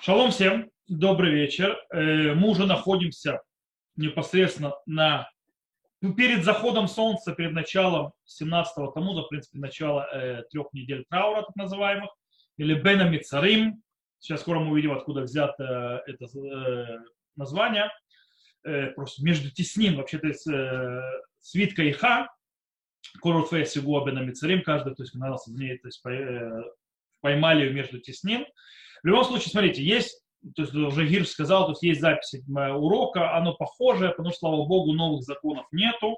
Шалом всем, добрый вечер. Э, мы уже находимся непосредственно на, ну, перед заходом солнца, перед началом 17-го Тамуза, в принципе, начало э, трех недель траура, так называемых, или Бена Мицарим. Сейчас скоро мы увидим, откуда взято это э, название. Э, просто между тесним, вообще-то, э, свитка и ха, Коротфея Сигуа Бена Мицарим, каждый, то есть, в ней, то есть, поймали между тесним. В любом случае, смотрите, есть, то есть уже Гир сказал, то есть есть запись урока, оно похожее, потому что, слава богу, новых законов нету,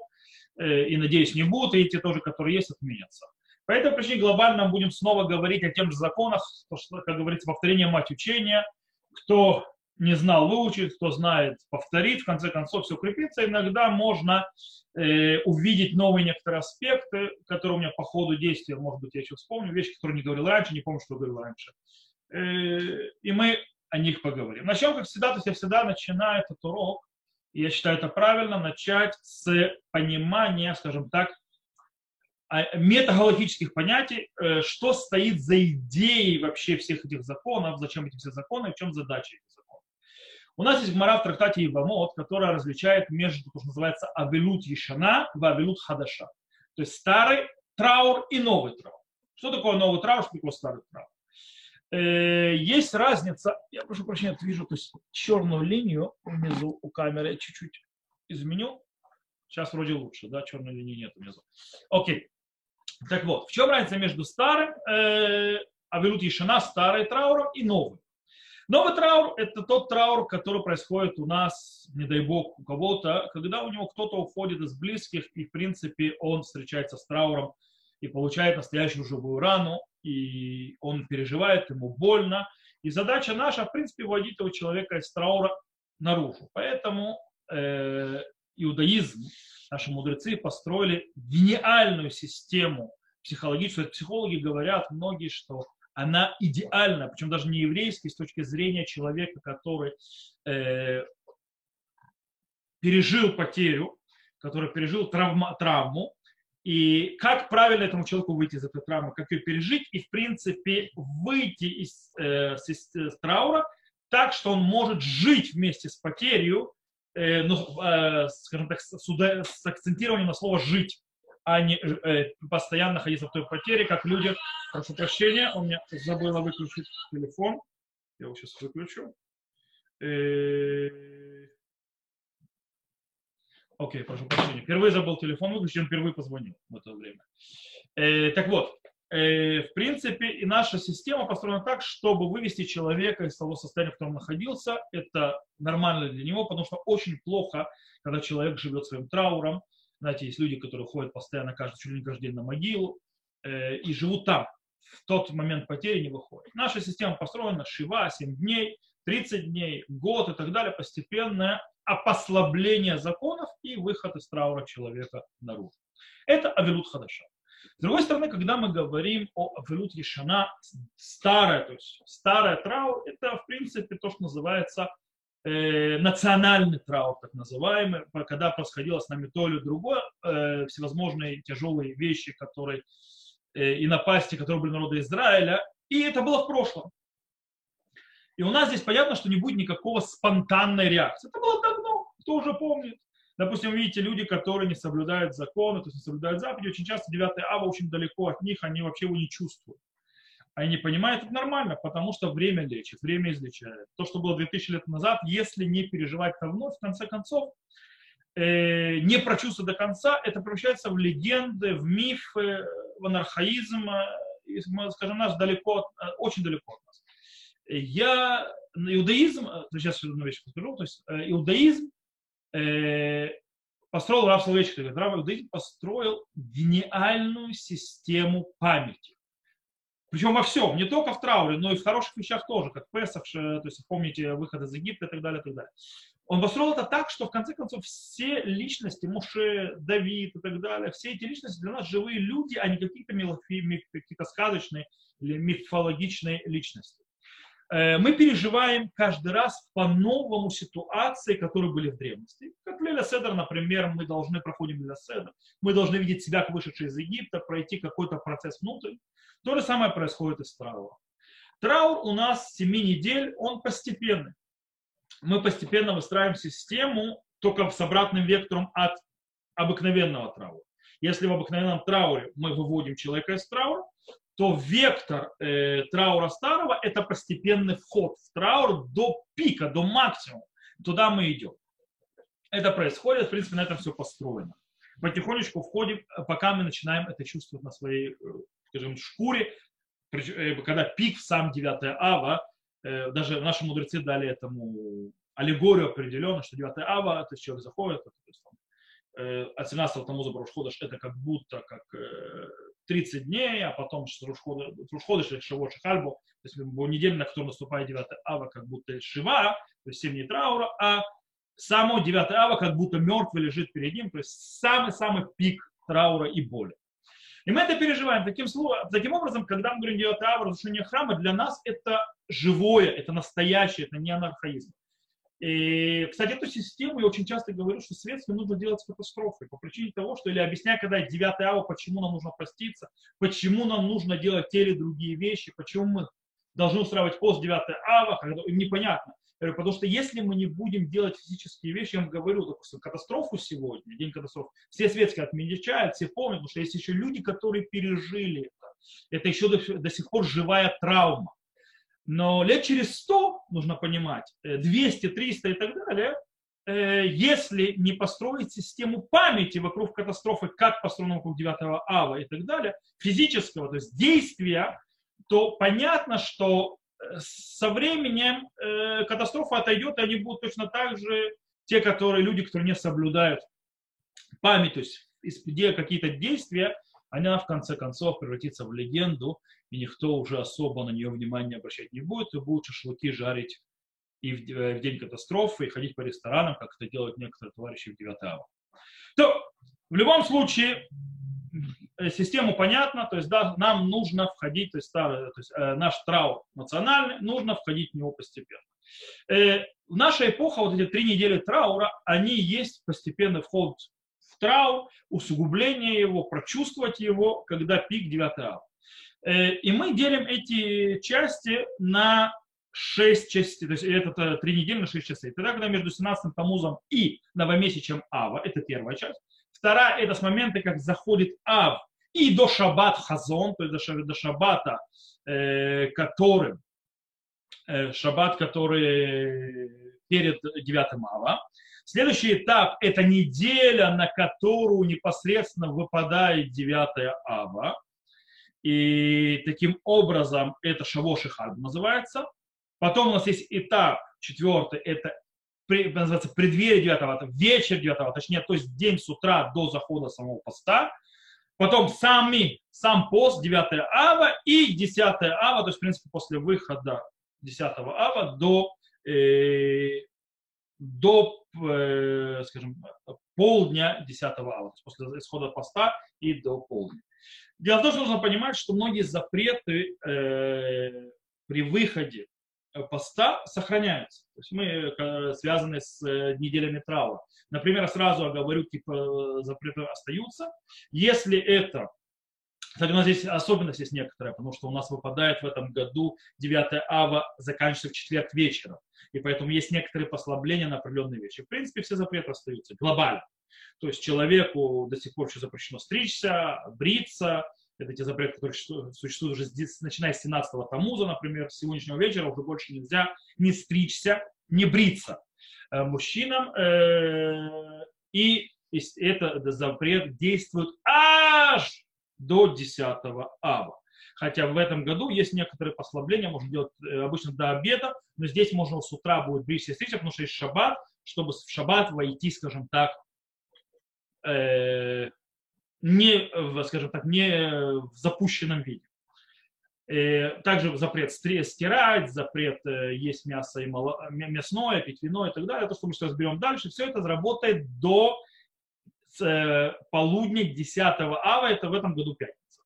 э, и, надеюсь, не будут, и те тоже, которые есть, отменятся. По этой причине глобально будем снова говорить о тех же законах, то, что, как говорится, повторение мать учения. Кто не знал, выучит, кто знает, повторит, в конце концов все укрепится. Иногда можно э, увидеть новые некоторые аспекты, которые у меня по ходу действия, может быть, я еще вспомню, вещи, которые не говорил раньше, не помню, что говорил раньше. Э, и мы о них поговорим. Начнем, как всегда, то есть я всегда начинаю этот урок, и я считаю это правильно, начать с понимания, скажем так, а, метагалактических понятий, э, что стоит за идеей вообще всех этих законов, зачем эти все законы, в чем задача этих законов. У нас есть гмара в трактате Ивамот, которая различает между, то, что называется, авилут Ешана и авилут Хадаша. То есть старый траур и новый траур. Что такое новый траур, что такое старый траур? Э, есть разница, я прошу прощения, вижу то есть черную линию внизу у камеры, я чуть-чуть изменю. Сейчас вроде лучше, да, черной линии нет внизу. Окей. Так вот, в чем разница между старым, э, Авилут Ешана, старый трауром и новым? Новый траур – это тот траур, который происходит у нас, не дай бог, у кого-то, когда у него кто-то уходит из близких, и, в принципе, он встречается с трауром и получает настоящую живую рану, и он переживает, ему больно. И задача наша, в принципе, вводить этого человека из траура наружу. Поэтому э, иудаизм, наши мудрецы построили гениальную систему психологическую. Психологи говорят многие, что она идеальна, причем даже не еврейский, с точки зрения человека, который э, пережил потерю, который пережил травма, травму, и как правильно этому человеку выйти из этой травмы, как ее пережить, и, в принципе, выйти из, э, из, из траура так, что он может жить вместе с потерей, э, ну, э, скажем так, с, с акцентированием на слово «жить», а не э, постоянно находиться в той потере, как люди, прошу прощения, у меня забыла выключить телефон, я его сейчас выключу. Э, Окей, прошу прощения. Впервые забыл телефон выключить, он впервые позвонил в это время. Э, так вот, э, в принципе, и наша система построена так, чтобы вывести человека из того состояния, в котором он находился. Это нормально для него, потому что очень плохо, когда человек живет своим трауром. Знаете, есть люди, которые ходят постоянно каждый, чуть ли не каждый день на могилу э, и живут там. В тот момент потери не выходит. Наша система построена шива, 7 дней, 30 дней, год и так далее, постепенно послабление законов и выход из траура человека наружу. Это Авилут Хадаша. С другой стороны, когда мы говорим о Авилут Ешана, старая, то есть старая траур, это в принципе то, что называется э, национальный траур, так называемый, когда происходило с нами то или другое, э, всевозможные тяжелые вещи, которые э, и напасти, которые были народа Израиля, и это было в прошлом. И у нас здесь понятно, что не будет никакого спонтанной реакции. Это было давно, кто уже помнит. Допустим, видите, люди, которые не соблюдают законы, то есть не соблюдают заповеди, очень часто 9 ава очень далеко от них, они вообще его не чувствуют. Они не понимают, это нормально, потому что время лечит, время излечает. То, что было 2000 лет назад, если не переживать это вновь, в конце концов, э, не прочувствовать до конца, это превращается в легенды, в мифы, в анархаизм, э, скажем, нас далеко, э, очень далеко от нас я иудаизм, сейчас одну вещь скажу, то есть э, иудаизм э, построил Рав Соловейчик, Рав иудаизм построил гениальную систему памяти. Причем во всем, не только в трауре, но и в хороших вещах тоже, как Песах, то есть помните выход из Египта и так далее, и так далее. Он построил это так, что в конце концов все личности, Муше, Давид и так далее, все эти личности для нас живые люди, а не какие-то, какие-то сказочные или мифологичные личности. Э, мы переживаем каждый раз по-новому ситуации, которые были в древности. Как Леля Седер, например, мы должны проходим Леля Седер, мы должны видеть себя, как вышедшие из Египта, пройти какой-то процесс внутрь. То же самое происходит и с Траура. Траур у нас 7 недель, он постепенный. Мы постепенно выстраиваем систему только с обратным вектором от обыкновенного траура. Если в обыкновенном трауре мы выводим человека из траура, то вектор э, траура старого – это постепенный вход в траур до пика, до максимума. Туда мы идем. Это происходит, в принципе, на этом все построено. Потихонечку входим, пока мы начинаем это чувствовать на своей, э, скажем, шкуре, э, когда пик в сам 9 ава, э, даже наши мудрецы дали этому аллегорию определенно, что 9 ава, то есть человек заходит, то есть, от 17 тому Ходыш это как будто как 30 дней, а потом Рушходыш или Шавот Шахальбу, то есть неделя, на которую наступает 9 ава, как будто Шива, то есть 7 дней траура, а само 9 ава как будто мертвый лежит перед ним, то есть самый-самый пик траура и боли. И мы это переживаем. Таким, таким образом, когда мы говорим 9 ава, разрушение храма, для нас это живое, это настоящее, это не анархаизм. И, кстати, эту систему я очень часто говорю, что светским нужно делать с катастрофой по причине того, что, или объясняю, когда 9 ава, почему нам нужно проститься, почему нам нужно делать те или другие вещи, почему мы должны устраивать пост 9 ава, когда им непонятно. Потому что если мы не будем делать физические вещи, я вам говорю, допустим, катастрофу сегодня, день катастроф, все светские отмечают, все помнят, потому что есть еще люди, которые пережили это. Это еще до, до сих пор живая травма. Но лет через 100, нужно понимать, 200, э, 300 и так далее, э, если не построить систему памяти вокруг катастрофы, как построена вокруг 9 ава и так далее, физического, то есть действия, то понятно, что э, со временем катастрофа отойдет, и они будут точно так же те, которые люди, которые не соблюдают память, то есть где какие-то действия, она в конце концов превратится в легенду, и никто уже особо на нее внимания обращать не будет, и будут шашлыки жарить и в, э, в день катастрофы, и ходить по ресторанам, как это делают некоторые товарищи в 9 ава. То, в любом случае, э, систему понятно, то есть да, нам нужно входить, то есть, старый, то есть э, наш траур национальный, нужно входить в него постепенно. Э, в наша эпоха, вот эти три недели траура, они есть постепенный вход траур, усугубление его, прочувствовать его, когда пик 9 ава. Э, и мы делим эти части на 6 частей, то есть это 3 недели на 6 частей. Тогда, когда между 17 Тамузом и новомесячем Ава, это первая часть. Вторая, это с момента, как заходит Ав и до Шаббат Хазон, то есть до Шаббата, э, который, э, Шаббат, который перед 9 Ава. Следующий этап – это неделя, на которую непосредственно выпадает 9 ава. И таким образом это Шавош и Хад называется. Потом у нас есть этап четвертый, это называется преддверие 9 ава, вечер 9 ава, точнее, то есть день с утра до захода самого поста. Потом сами, сам пост 9 ава и 10 ава, то есть, в принципе, после выхода 10 ава до э, до, э, скажем, полдня 10 августа, после исхода поста и до полдня. Дело в том, что нужно понимать, что многие запреты э, при выходе поста сохраняются. То есть мы э, связаны с э, неделями траура. Например, сразу оговорю, типа запреты остаются. Если это кстати, у нас здесь особенность есть некоторая, потому что у нас выпадает в этом году 9 ава, заканчивается в четверг вечером. И поэтому есть некоторые послабления на определенные вещи. В принципе, все запреты остаются глобально. То есть человеку до сих пор еще запрещено стричься, бриться. Это те запреты, которые существуют уже здесь, начиная с 17-го Тамуза, например, с сегодняшнего вечера уже больше нельзя не стричься, не бриться э, мужчинам. Э, и это запрет действует аж до 10 ава. Хотя в этом году есть некоторые послабления, можно делать э, обычно до обеда, но здесь можно с утра будет бриться и стричься, потому что есть шаббат, чтобы в шаббат войти, скажем так, не, скажем так, не в запущенном виде. Э, также запрет стирать, запрет э, есть мясо и мало, мясное, пить вино и так далее. То, что мы сейчас разберем дальше, все это работает до Э, полудня 10 ава, это в этом году пятница.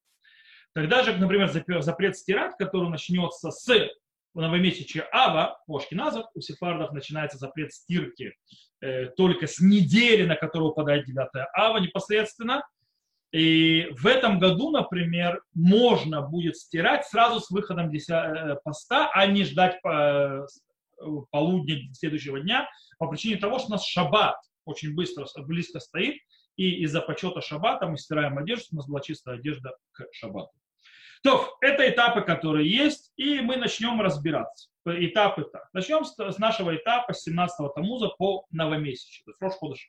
Тогда же, например, запрет стирать, который начнется с новомесячия Ава, у Ашкиназов, у сефардов начинается запрет стирки э, только с недели, на которую выпадает 9 Ава непосредственно. И в этом году, например, можно будет стирать сразу с выходом поста, а не ждать полудня следующего дня, по причине того, что у нас шаббат очень быстро, близко стоит, и из-за почета шаббата мы стираем одежду, у нас была чистая одежда к шаббату. То, это этапы, которые есть, и мы начнем разбираться. Этапы так. Начнем с, нашего этапа с 17-го Тамуза по новомесячию, то есть Рош Ходыш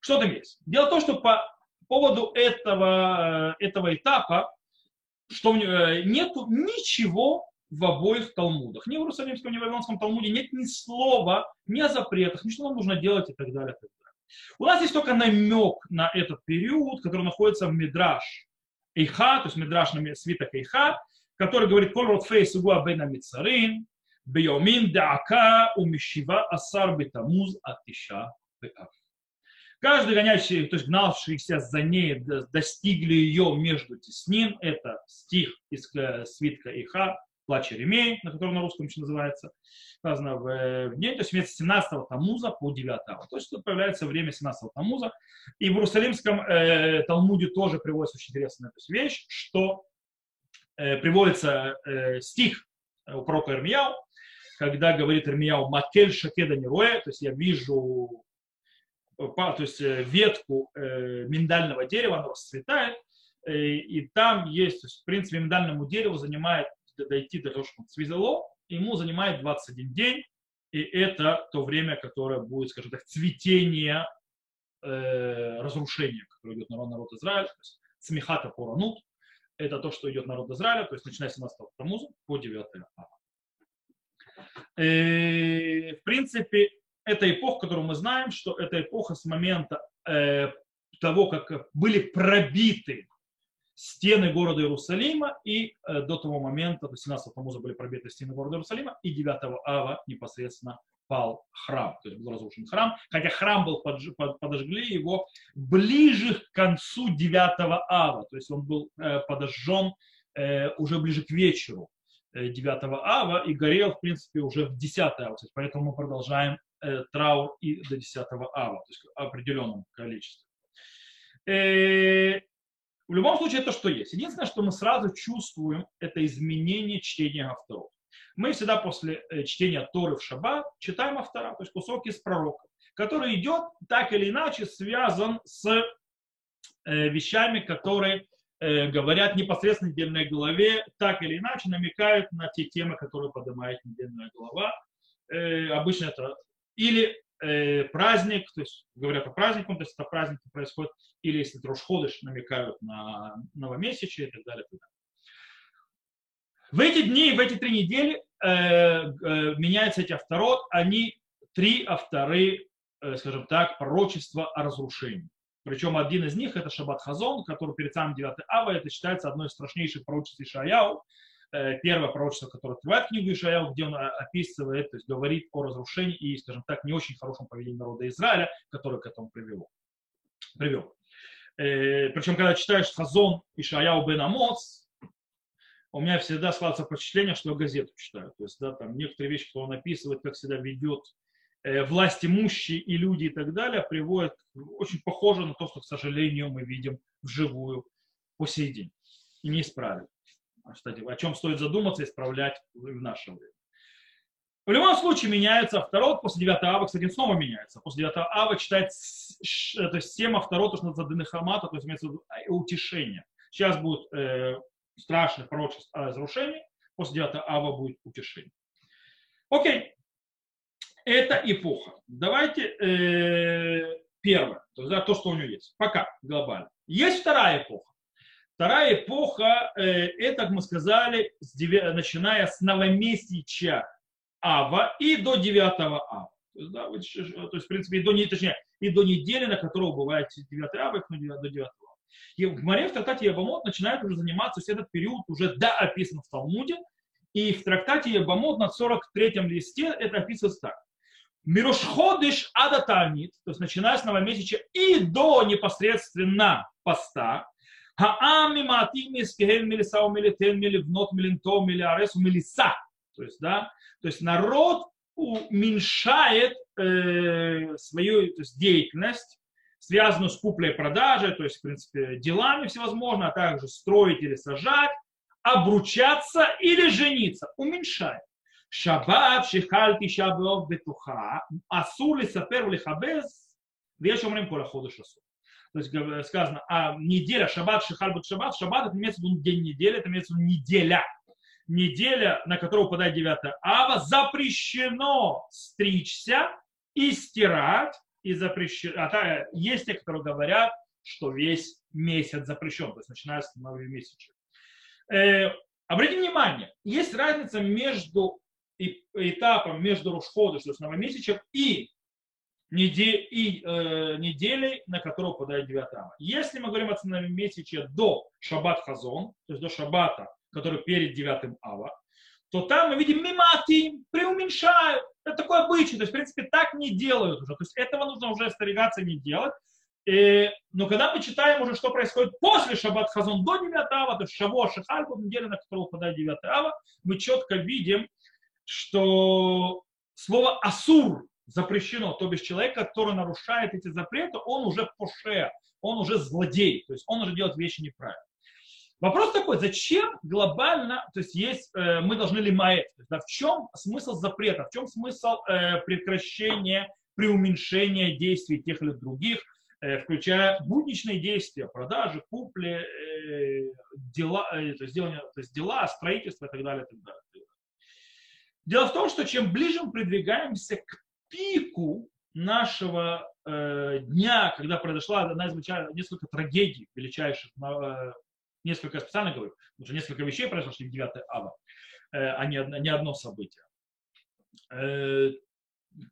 Что там есть? Дело в том, что по поводу этого, этого этапа, что э, нет ничего в обоих Талмудах. Ни в Иерусалимском, ни в Вавилонском Талмуде нет ни слова, ни о запретах, ни что нам нужно делать и так далее. И так далее. У нас есть только намек на этот период, который находится в Мидраш Эйха, то есть Мидраш на свиток Эйха, который говорит «Кол рот фейс угуа бена мицарин, биомин даака умишива асар бетамуз атиша беав». Каждый гонящий, то есть гнавшийся за ней, достигли ее между теснин. Это стих из э, свитка Иха, плач Еремей, на котором на русском еще называется, сказано в, э, в день, то есть вместо 17 Тамуза по 9. То есть тут появляется время 17 Тамуза. И в Иерусалимском э, Талмуде тоже приводится очень интересная то есть, вещь, что э, приводится э, стих у пророка Ирмияу, когда говорит Ирмияу «Макель шакеда нероя», то есть я вижу то есть э, ветку э, миндального дерева, оно расцветает, э, и там есть, то есть, в принципе, миндальному дереву занимает дойти до того, что связало, ему занимает 21 день, и это то время, которое будет, скажем так, цветение э, разрушения, которое идет народ, народ Израиля, то есть смехата поранут, это то, что идет народ Израиля, то есть начиная с 17 Тамуза по 9 ава. Э, в принципе, это эпоха, которую мы знаем, что это эпоха с момента э, того, как были пробиты стены города Иерусалима, и э, до того момента, до 17 Тамуза были пробиты стены города Иерусалима, и 9 ава непосредственно пал храм, то есть был разрушен храм, хотя храм был подожгли его ближе к концу 9 ава, то есть он был э, подожжен э, уже ближе к вечеру 9 э, ава и горел, в принципе, уже в 10 ава, то есть поэтому мы продолжаем траур и до 10 ава, то есть определенном количестве. В любом случае, это что есть. Единственное, что мы сразу чувствуем, это изменение чтения авторов. Мы всегда после э, чтения Торы в Шаббат читаем автора, то есть кусок из пророка, который идет так или иначе связан с э, вещами, которые э, говорят непосредственно недельной главе, так или иначе намекают на те темы, которые поднимает недельная глава. Обычно это или э, праздник, то есть говорят о празднике, то есть это праздник происходит, или если это Рошходыш, намекают на новомесячие и так далее. И так далее. В эти дни, в эти три недели э, э, меняются эти авторот, они три авторы, э, скажем так, пророчества о разрушении. Причем один из них это Шаббат Хазон, который перед самым 9 Ава, это считается одной из страшнейших пророчеств Ишаяу, первое пророчество, которое открывает книгу Ишаяу, где он э, описывает, то есть говорит о разрушении и, скажем так, не очень хорошем поведении народа Израиля, которое к этому привело. привел. Э, причем, когда читаешь Хазон Ишаяу бен Амоц, у меня всегда складывается впечатление, что я газету читаю. То есть, да, там некоторые вещи, которые он описывает, как всегда ведет э, власть имущие и люди и так далее, приводят очень похоже на то, что, к сожалению, мы видим вживую по сей день. И не исправили. Кстати, о чем стоит задуматься и исправлять в наше время. В любом случае меняется авторот, после 9 ава, кстати, снова меняется. После 9 ава читать то есть 7 авторот, то, что называется дынахамата, то есть имеется в виду а, утешение. Сейчас будет э, страшное пророчество о разрушении, после 9 ава будет утешение. Окей, это эпоха. Давайте э, первое, то, есть, да, то, что у него есть. Пока глобально. Есть вторая эпоха. Вторая эпоха, э, это, как мы сказали, начиная с новомесяча Ава и до 9 Ава. То есть, да, то есть, в принципе, и до, точнее, и до недели, на которого бывает 9 Ава, и до 9 Ава. И в Гмаре в трактате Ебамот начинает уже заниматься, есть этот период уже да, описан в Талмуде, и в трактате Ебамот на 43-м листе это описывается так. Мирошходыш адатанит, то есть начиная с новомесяча и до непосредственно поста, Хаам миматим мискехен милиса умилитен миливнот милинто милиарес умилиса. То есть, да, то есть народ уменьшает э, свою то есть, деятельность связанную с куплей и продажей, то есть, в принципе, делами всевозможными, а также строить или сажать, обручаться или жениться, уменьшает. Шаббат, шихальти шаббат бетуха, асули сапер лихабез, вещь умрем кола ходыш асур. То есть сказано, а неделя, шаббат, шихальбат, шаббат, шаббат, это имеется в виду день недели, это имеется в виду неделя. Неделя, на которую выпадает 9 ава, запрещено стричься и стирать, и запрещено. А есть те, которые говорят, что весь месяц запрещен, то есть начиная с нового месяца. Э, обратите внимание, есть разница между этапом, между Рушходыш, то есть новомесячем, и, недель, и э, неделей, на которую попадает 9 ава. Если мы говорим о новомесяче до Шаббат Хазон, то есть до Шаббата, который перед 9 ава, то там мы видим мимати, преуменьшают. Это такой обычай. То есть, в принципе, так не делают уже. То есть этого нужно уже остерегаться не делать. И, но когда мы читаем уже, что происходит после Шаббат Хазон до 9 ава, то есть Шаво Шихальбу, неделя, на которую выпадает 9 ава, мы четко видим, что слово асур запрещено, то бишь человек, который нарушает эти запреты, он уже поше, он уже злодей, то есть он уже делает вещи неправильно. Вопрос такой, зачем глобально, то есть есть, э, мы должны ли маять, да, в чем смысл запрета, в чем смысл э, прекращения, преуменьшения действий тех или других, э, включая будничные действия, продажи, купли, э, дела, э, то, есть делание, то есть дела, строительство и так далее, и так далее. Дело в том, что чем ближе мы продвигаемся к пику нашего э, дня, когда произошла одна из несколько трагедий величайших э, несколько, специально говорю, уже несколько вещей произошли в 9 ава, э, а не, не одно событие, э,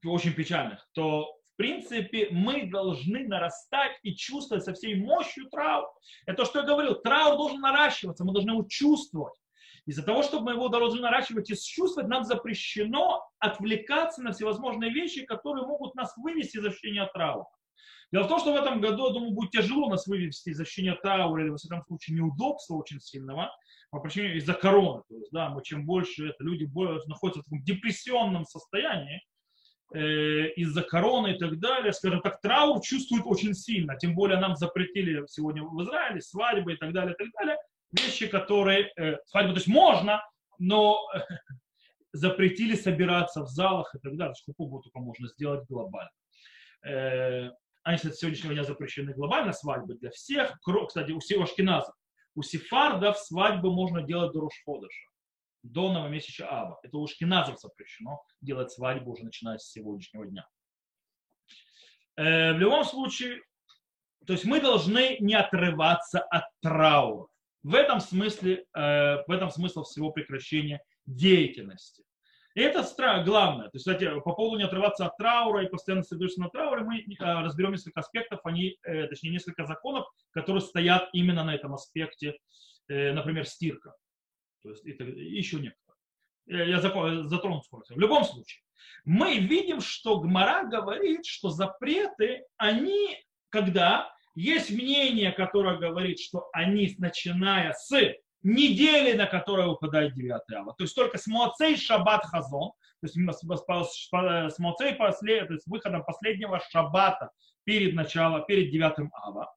очень печальных, то в принципе мы должны нарастать и чувствовать со всей мощью траур. Это то, что я говорил, траур должен наращиваться, мы должны его чувствовать. Из-за того, чтобы мы его должны наращивать и чувствовать, нам запрещено отвлекаться на всевозможные вещи, которые могут нас вывести из ощущения траура. Дело в том, что в этом году, я думаю, будет тяжело нас вывести из ощущения траура или, во всяком случае, неудобства очень сильного, по причине из-за короны. То есть, да, мы чем больше это, люди находятся в таком депрессионном состоянии, э, из-за короны и так далее, скажем так, траур чувствует очень сильно. Тем более нам запретили сегодня в Израиле свадьбы и так далее, и так далее. Вещи, которые... Э, свадьбу, то есть можно, но запретили собираться в залах и так далее. Сколько только можно сделать глобально. Э, они, кстати, сегодняшнего дня запрещены глобально свадьбы для всех, кстати, у всех ашкеназов. У сефардов свадьбы можно делать до Рошходыша, до новомесяча Аба. Это у ашкеназов запрещено делать свадьбу уже начиная с сегодняшнего дня. Э, в любом случае, то есть мы должны не отрываться от траура. В этом смысле, э, в этом смысл всего прекращения деятельности. И это главное. То есть, кстати, по поводу не отрываться от траура и постоянно сосредоточиться на трауре, мы э, разберем несколько аспектов, они, э, точнее, несколько законов, которые стоят именно на этом аспекте, э, например, стирка. То есть, это, еще некоторые. Я затрону скоро. В любом случае, мы видим, что Гмара говорит, что запреты, они, когда есть мнение, которое говорит, что они, начиная с недели, на которую выпадает 9 ава. То есть только с Моцей Шаббат Хазон, то есть с послед, то есть выходом последнего Шаббата перед началом, перед 9 ава.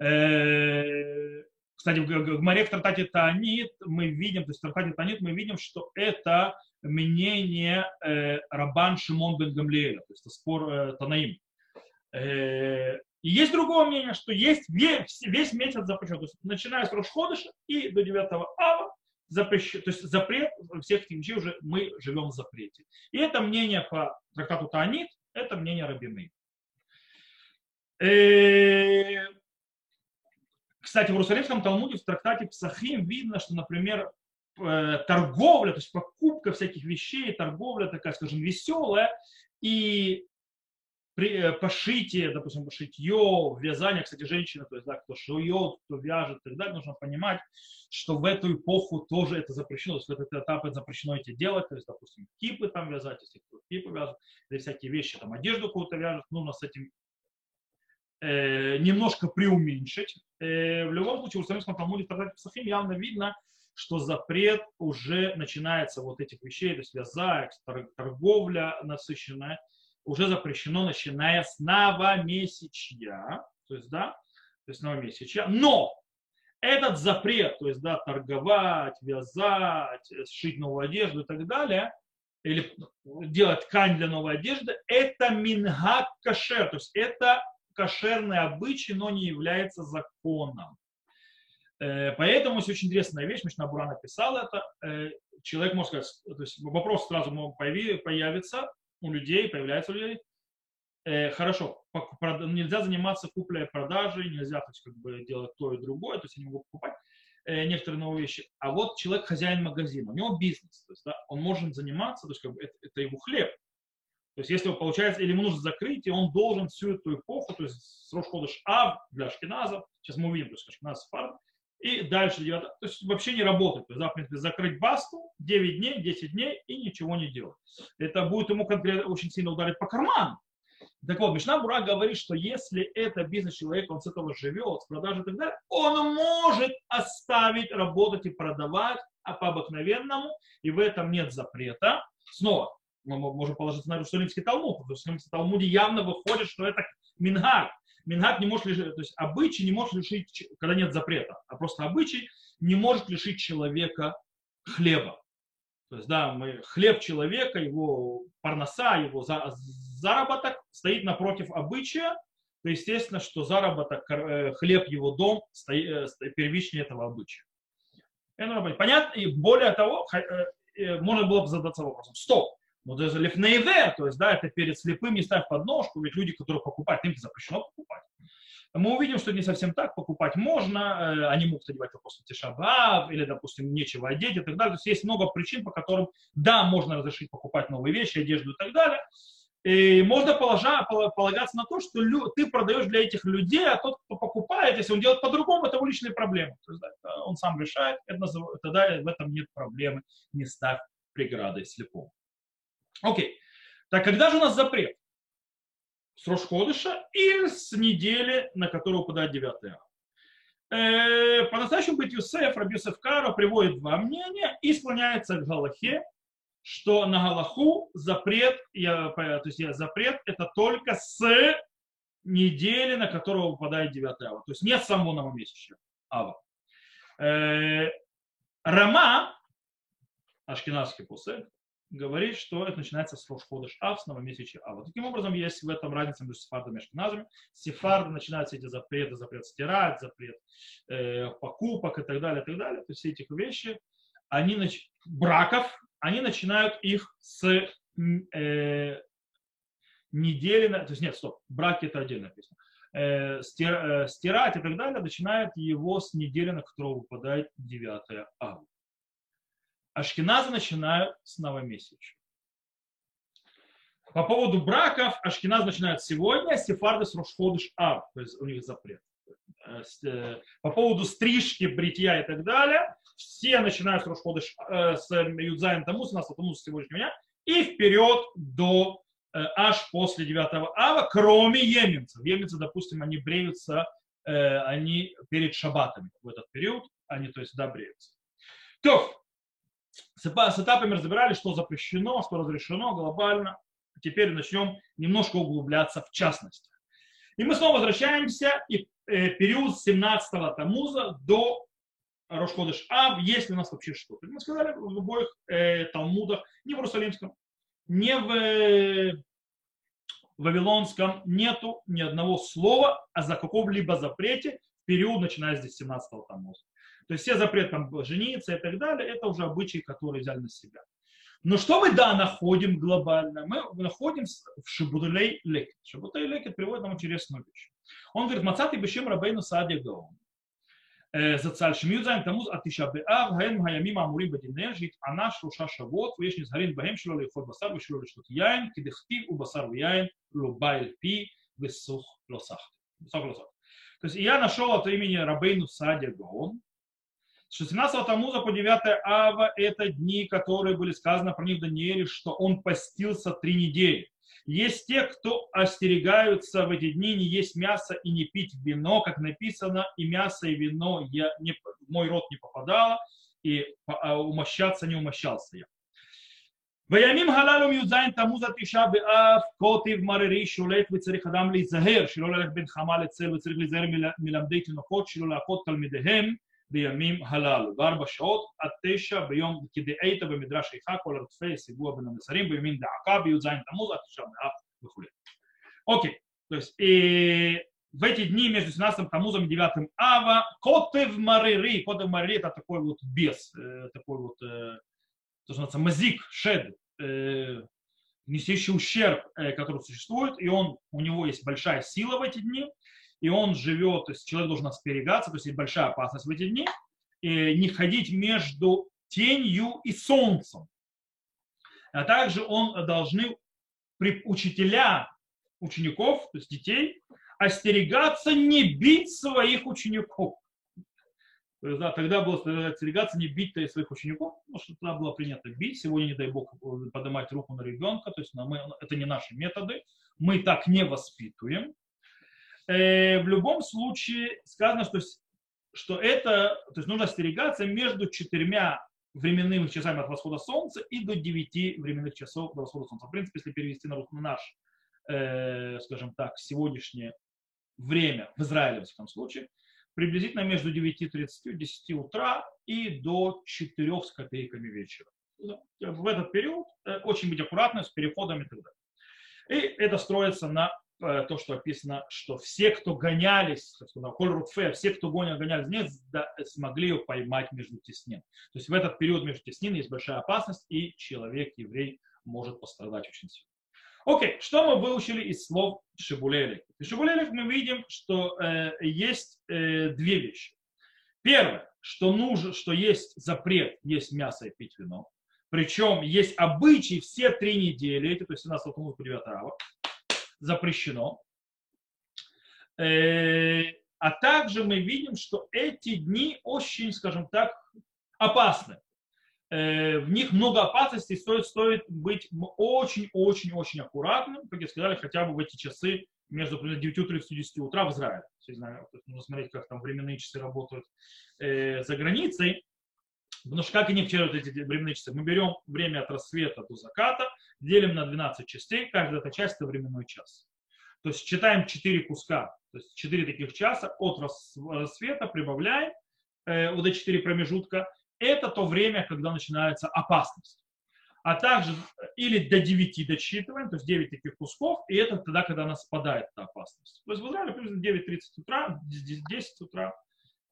Э, кстати, в Гмаре в Тартате Таанит мы видим, то есть в Тартате Таанит мы видим, что это мнение э, Рабан Шимон бен Гамлиэля, то есть это спор э, Танаим. И есть другое мнение, что есть весь, весь месяц запрещен. То есть начиная с Рошходыша и до 9 ава запрещен. То есть запрет всех этих уже мы живем в запрете. И это мнение по трактату Таанит, это мнение Рабины. Э, кстати, в Иерусалимском Талмуде в трактате Псахим видно, что, например, торговля, то есть покупка всяких вещей, торговля такая, скажем, веселая, и при, э, пошитие, допустим, шитье, вязание, кстати, женщина, то есть, да, кто шует, кто вяжет и так далее, нужно понимать, что в эту эпоху тоже это запрещено, то есть в этот этап это запрещено эти делать, то есть, допустим, кипы там вязать, если кто кипы вяжет, или всякие вещи, там, одежду какую-то вяжет, нужно с этим э, немножко преуменьшить. Э, в любом случае, в Иерусалимском Талмуде в Псахим явно видно, что запрет уже начинается вот этих вещей, то есть вязать, торговля насыщенная, уже запрещено, начиная с новомесячья, то есть, да, то есть новомесячья, но этот запрет, то есть, да, торговать, вязать, сшить новую одежду и так далее, или делать ткань для новой одежды, это мингак кашер, то есть это кошерный обычай, но не является законом. Э, поэтому есть очень интересная вещь, Мишна Бура написал это. Э, человек может сказать, то есть вопрос сразу появится у людей, появляется у людей. Э, хорошо, нельзя заниматься куплей продажей, нельзя то есть, как бы, делать то и другое, то есть я не могу покупать некоторые новые вещи. А вот человек хозяин магазина, у него бизнес, то есть, да, он может заниматься, то есть как бы, это, это его хлеб. То есть если получается, или ему нужно закрыть, и он должен всю эту эпоху, то есть с Рошходыш Ав для Ашкиназов, сейчас мы увидим, то есть Ашкиназ Фард, и дальше 9, то есть вообще не работает. То есть, в принципе, закрыть басту 9 дней, 10 дней и ничего не делать. Это будет ему конкретно очень сильно ударить по карману. Так вот, Мишна Бура говорит, что если это бизнес человека, он с этого живет, с продажи и так далее, он может оставить работать и продавать а по обыкновенному, и в этом нет запрета. Снова, мы можем положиться на Иерусалимский Талмуд, в Иерусалимском Талмуде явно выходит, что это мингар, Мингат не может лишить, то есть обычай не может лишить, когда нет запрета, а просто обычай не может лишить человека хлеба. То есть, да, мы, хлеб человека, его парноса, его за, заработок стоит напротив обычая, то естественно, что заработок, э, хлеб, его дом э, первичнее этого обычая. Понятно? И более того, э, можно было бы задаться вопросом, стоп, но даже лифнейвер, то есть, да, это перед слепым не ставь подножку, ведь люди, которые покупают, им запрещено покупать. Мы увидим, что не совсем так, покупать можно, э, они могут одевать после тишабав, или, допустим, нечего одеть и так далее. То есть есть много причин, по которым, да, можно разрешить покупать новые вещи, одежду и так далее. И можно полагаться на то, что ты продаешь для этих людей, а тот, кто покупает, если он делает по-другому, это его личные проблемы. То есть, да, он сам решает, это, тогда в этом нет проблемы, не ставь преградой слепому. Окей. Так когда же у нас запрет? С Рошходыша или с недели, на которую упадает 9 ав. Э, по настоящему быть Юсеф, Раби Юсеф Каро приводит два мнения и склоняется к Галахе, что на Галаху запрет, я, то есть я, запрет это только с недели, на которую выпадает 9 ава. То есть нет самого новомесяча ава. Э, Рама, ашкенадский пусек, говорит, что это начинается с Рошходыш Ав, с новомесячия Ава. Таким образом, есть в этом разница между сефардами и ашкеназами. Сефарды начинаются эти запреты, запрет стирать, запрет э, покупок и так далее, и так далее. То есть все эти вещи, они нач... браков, они начинают их с э, недели, то есть нет, стоп, браки это отдельно написано. Э, стир, э, стирать и так далее, начинает его с недели, на которую выпадает 9 ава. Ашкеназы начинают с новомесяча. По поводу браков, Ашкеназ начинают сегодня, а сефарды с Рошходыш Ав, то есть у них запрет. Э, э, по поводу стрижки, бритья и так далее, все начинают с Рошходыш, э, с Юдзаем Тамус, у нас Тамус сегодняшнего дня, и вперед до аж после 9 ава, кроме еменцев. Еменцы, допустим, они бреются, они перед шабатами в этот период, они, то есть, да, бреются. То, с этапами разбирали, что запрещено, что разрешено глобально. Теперь начнем немножко углубляться в частности. И мы снова возвращаемся и э, период с 17-го Тамуза до Рошходыш Ав, есть ли у нас вообще что-то. Мы сказали в обоих э, Талмудах, не в Иерусалимском, не в э, Вавилонском нету ни одного слова о каком-либо запрете в период, начиная с 17-го Тамуза. То есть все запреты там жениться и так далее, это уже обычаи, которые взяли на себя. Но что мы, да, находим глобально? Мы находим в Шиболей Лекет. Шиболей Лекет приводит нам интересную вещь. Он говорит, מצאתי בשם רבינו סעדיה גאון. Э, זצ"ל שמי"ז תמוז עד תשעה באב הם הימים האמורים בדניאל שהתענה שלושה שבועות ושנזהרין בהם שלא לאכול בשר ושלא לשתות יין כדכתיב ובשר ויין לא בא אל פי Весух Лосах. То есть я нашел от имени Рабейну Саадья Гаон 16 Тамуза по 9 Ава это дни, которые были сказаны про них в Данииле, что он постился три недели. Есть те, кто остерегаются в эти дни не есть мясо и не пить вино, как написано, и мясо, и вино я не, в мой рот не попадало, и а, умощаться не умощался я. בימים הללו מי"ז תמוז התשעה באב, קוטיב מררי שולט וצריך אדם להיזהר שלא ללכת בין חמה לצל וצריך להיזהר מלמדי תינוקות שלא להכות תלמידיהם בימים הללו. בארבע שעות עד תשע ביום כדאיתא במדרש איכה כל הרדפי סיבוע בין המסרים בימין דעקה בי"ז תמוז עד תשעה באב וכו'. Окей, то есть э, в эти дни между 17 Тамузом и 9 Ава Котев Марири, Котев Марири это такой вот бес, э, такой вот, э, то, что называется, мазик, шед, э, несущий ущерб, э, который существует, и он, у него есть большая сила в эти дни, и он живет, то есть человек должен остерегаться, то есть есть большая опасность в эти дни, и не ходить между тенью и солнцем. А также он должны учителя учеников, то есть детей, остерегаться не бить своих учеников. То есть, да, тогда было остерегаться не бить своих учеников, потому что тогда было принято бить. Сегодня, не дай бог, поднимать руку на ребенка. То есть мы, это не наши методы. Мы так не воспитываем. Э, в любом случае сказано, что, что это, то есть нужно остерегаться между четырьмя временными часами от восхода солнца и до девяти временных часов до восхода солнца. В принципе, если перевести на, на наш, э, скажем так, сегодняшнее время в Израиле, в этом случае, приблизительно между 9.30 и 10 утра и до 4 с копейками вечера. В этот период э, очень быть аккуратным с переходами и так далее. И это строится на то, что описано, что все, кто гонялись, все, кто гоня, гонялись, не смогли ее поймать между теснин. То есть в этот период между теснин есть большая опасность, и человек, еврей, может пострадать очень сильно. Окей, что мы выучили из слов Шибулелик? Из Шибулелик мы видим, что э, есть э, две вещи. Первое, что нужно, что есть запрет есть мясо и пить вино. Причем есть обычаи все три недели, то есть у нас по 9 ава запрещено. Э, а также мы видим, что эти дни очень, скажем так, опасны. Э, в них много опасностей, стоит, стоит быть очень-очень-очень аккуратным, как я сказали, хотя бы в эти часы между 9.30 и 10 утра в Израиле. Знаю, нужно смотреть, как там временные часы работают э, за границей. Потому что как они вчера вот эти временные часы? Мы берем время от рассвета до заката, делим на 12 частей, каждая эта часть это временной час. То есть читаем 4 куска, то есть 4 таких часа от рассвета, прибавляем э, вот эти 4 промежутка. Это то время, когда начинается опасность. А также э, или до 9 досчитываем, то есть 9 таких кусков, и это тогда, когда она спадает, эта опасность. То есть в Израиле примерно 9.30 утра, 10 утра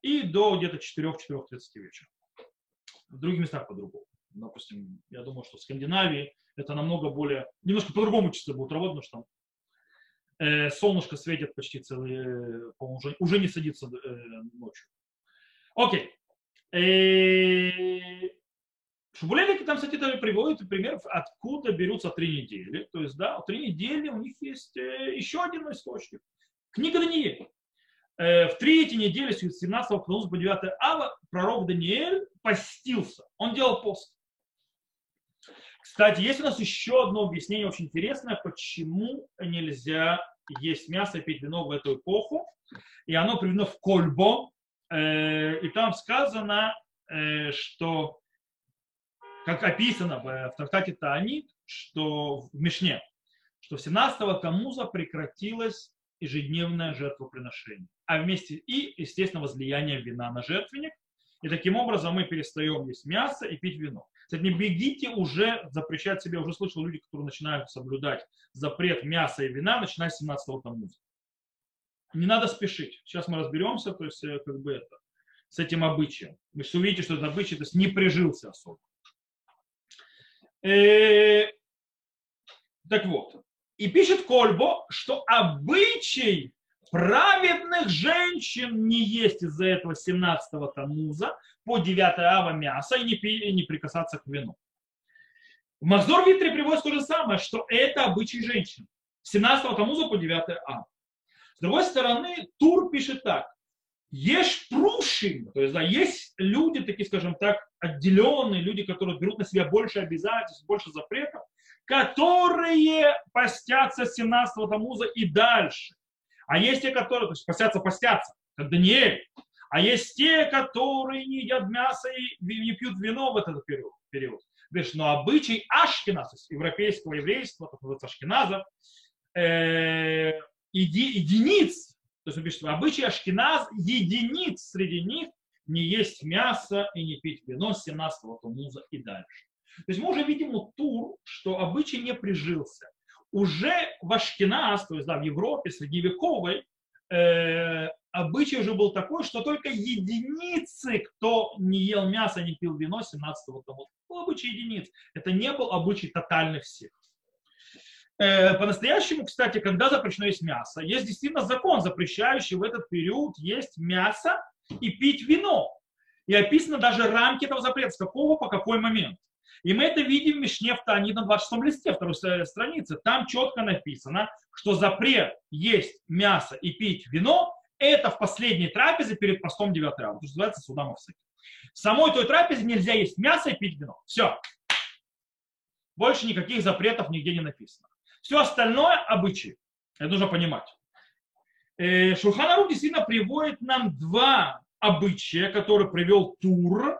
и до где-то 4-4.30 вечера. В других местах по-другому. Допустим, я думаю, что в Скандинавии это намного более, немножко по-другому часы будут работать, потому что там э, солнышко светит почти целый, э, уже, уже не садится э, ночью. Окей. Э, там, кстати, даже приводят пример, откуда берутся три недели. То есть, да, три недели у них есть э, еще один источник. Книга Даниэля. Э, в третьей неделе с 17 по 9 ава пророк Даниэль постился. Он делал пост. Кстати, есть у нас еще одно объяснение очень интересное, почему нельзя есть мясо и пить вино в эту эпоху. И оно приведено в Кольбо. Э, и там сказано, э, что, как описано в трактате Таанит, что в Мишне, что 17-го Тамуза прекратилось ежедневное жертвоприношение, а вместе и, естественно, возлияние вина на жертвенник. И таким образом мы перестаем есть мясо и пить вино. Кстати, не бегите уже запрещать себе, уже слышал люди, которые начинают соблюдать запрет мяса и вина, начиная с 17-го тамуза. Не надо спешить. Сейчас мы разберемся, то есть, э, как бы это, с этим обычаем. Вы все увидите, что это обычай, то есть не прижился особо. Э, так вот. И пишет Кольбо, что обычай праведных женщин не есть из-за этого 17-го тамуза по 9 ава мясо и не, пи, не прикасаться к вину. В Махзор Витре приводится то же самое, что это обычай женщин. 17 тамуза по 9 ава. С другой стороны, Тур пишет так. Есть прушим, то есть да, есть люди, такие, скажем так, отделенные, люди, которые берут на себя больше обязательств, больше запретов, которые постятся с 17 тамуза и дальше. А есть те, которые, то есть постятся, постятся, как Даниэль. А есть те, которые не едят мясо и не пьют вино в этот период. Говоришь, но обычай Ашкина, то есть европейского еврейства, так называется Ашкеназа, э, еди, единиц, то есть он пишет, обычай Ашкеназ, единиц среди них не есть мясо и не пить вино с 17-го Тумуза и дальше. То есть мы уже видим у Тур, что обычай не прижился. Уже в Ашкеназ, то есть да, в Европе средневековой, э, обычай уже был такой, что только единицы, кто не ел мясо, не пил вино 17-го Тумуза. Был обычай единиц. Это не был обычай тотальных всех. Э, по-настоящему, кстати, когда запрещено есть мясо, есть действительно закон, запрещающий в этот период есть мясо и пить вино. И описано даже рамки этого запрета, с какого по какой момент. И мы это видим в Мишне в Тани на 26 листе, второй странице. Там четко написано, что запрет есть мясо и пить вино – это в последней трапезе перед постом 9 августа, что называется судам. В самой той трапезе нельзя есть мясо и пить вино. Все. Больше никаких запретов нигде не написано. Все остальное – обычаи. Это нужно понимать. Э, Шурханарух действительно приводит нам два обычая, которые привел Тур,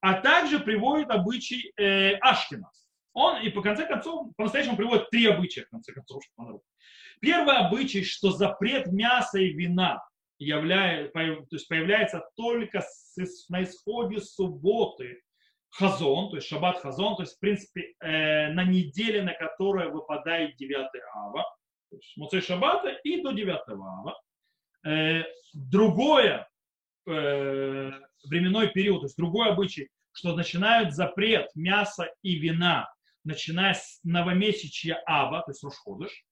а также приводит обычай э, Ашкинас. Он и по конце концов, по-настоящему приводит три обычая, в конце концов, Шурханарух. Первый обычай, что запрет мяса и вина являет, то есть появляется только с, на исходе субботы хазон, то есть шаббат хазон, то есть в принципе э, на неделе, на которую выпадает 9 ава, то есть Муцей Шаббата и до 9 ава. Э, другое э, временной период, то есть другой обычай, что начинают запрет мяса и вина, начиная с новомесячья Ава, то есть Рошходыш.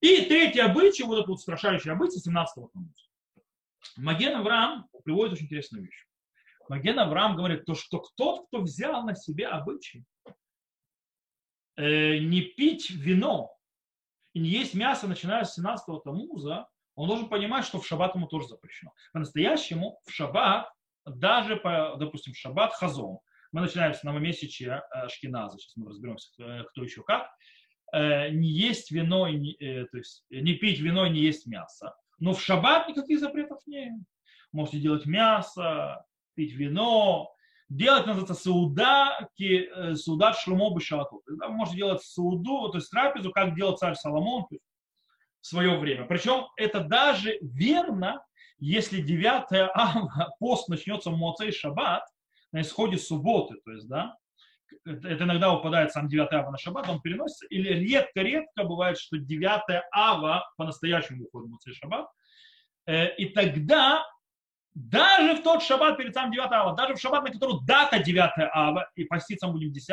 И третий обычай, вот этот вот страшающий обычай 17-го Тамуза. Маген Авраам приводит очень интересную вещь. Маген Авраам говорит, то, что тот, кто взял на себе обычай, э, не пить вино и не есть мясо, начиная с 17-го Тамуза, он должен понимать, что в шаббат ему тоже запрещено. По-настоящему в шаббат, даже, по, допустим, в шаббат хазон, мы начинаем с новомесячия э, Шкиназа, сейчас мы разберемся, кто, кто еще как, э, не есть вино, э, то есть не пить вино и не есть мясо. Но в шаббат никаких запретов нет. Можете делать мясо, пить вино, делать, называется, сауда, э, сауда. Вы можете делать сауду, то есть трапезу, как делал царь Соломон свое время. Причем это даже верно, если 9 ава пост начнется в Моцей Шаббат, на исходе субботы, то есть, да, это иногда упадает сам 9 ава на шаббат, он переносится, или редко-редко бывает, что 9 ава по-настоящему выходит в Моцей Шаббат, э, и тогда даже в тот шаббат перед самым 9 ава, даже в шаббат, на который дата 9 ава, и поститься будем 10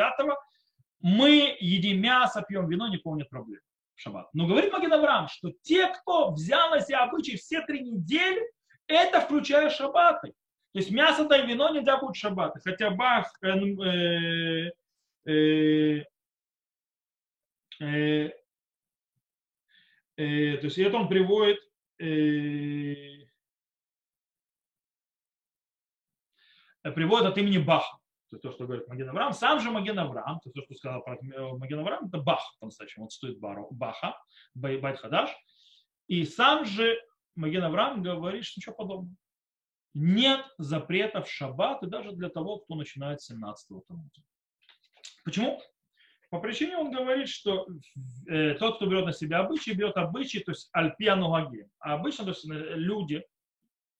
мы едим мясо, пьем вино, никакого нет проблем шаббат. Но говорит Маген Авраам, что те, кто взял на себя обычай все три недели, это включая шаббаты. То есть мясо да и вино нельзя будет шаббаты. Хотя Бах э, э, э, э, э, то есть это он приводит э, Э, приводит от имени Баха. То, то, что говорит Маген Авраам. Сам же Маген Авраам, то, что сказал про э, Маген Авраам, это Бах по-настоящему. Он стоит Баха, Байт Хадаш. И сам же Маген Авраам говорит, что ничего подобного. Нет запретов в шаббат и даже для того, кто начинает с 17-го Тамуза. Почему? По причине он говорит, что э, тот, кто берет на себя обычаи, берет обычаи, то есть альпиану гаги. А обычно то есть, э, люди,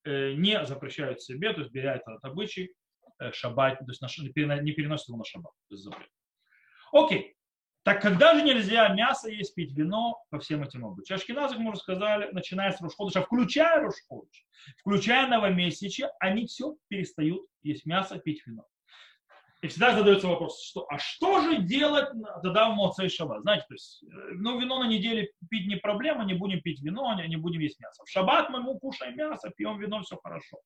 Э, не запрещают себе, то есть беря этот обычай, шаббат, то есть не переносят его на шаббат. Окей. Так когда же нельзя мясо есть, пить вино по всем этим обычаям? Ашкеназах, мы уже сказали, начиная с Рошходыша, включая Рошходыш, включая новомесячье, они все перестают есть мясо, пить вино. И всегда задается вопрос, что, а что же делать тогда в Моцей Шаббат? Знаете, то есть, э, ну, вино на неделе пить не проблема, не будем пить вино, не, не будем есть мясо. В шаббат мы ну, кушаем мясо, пьем вино, все хорошо.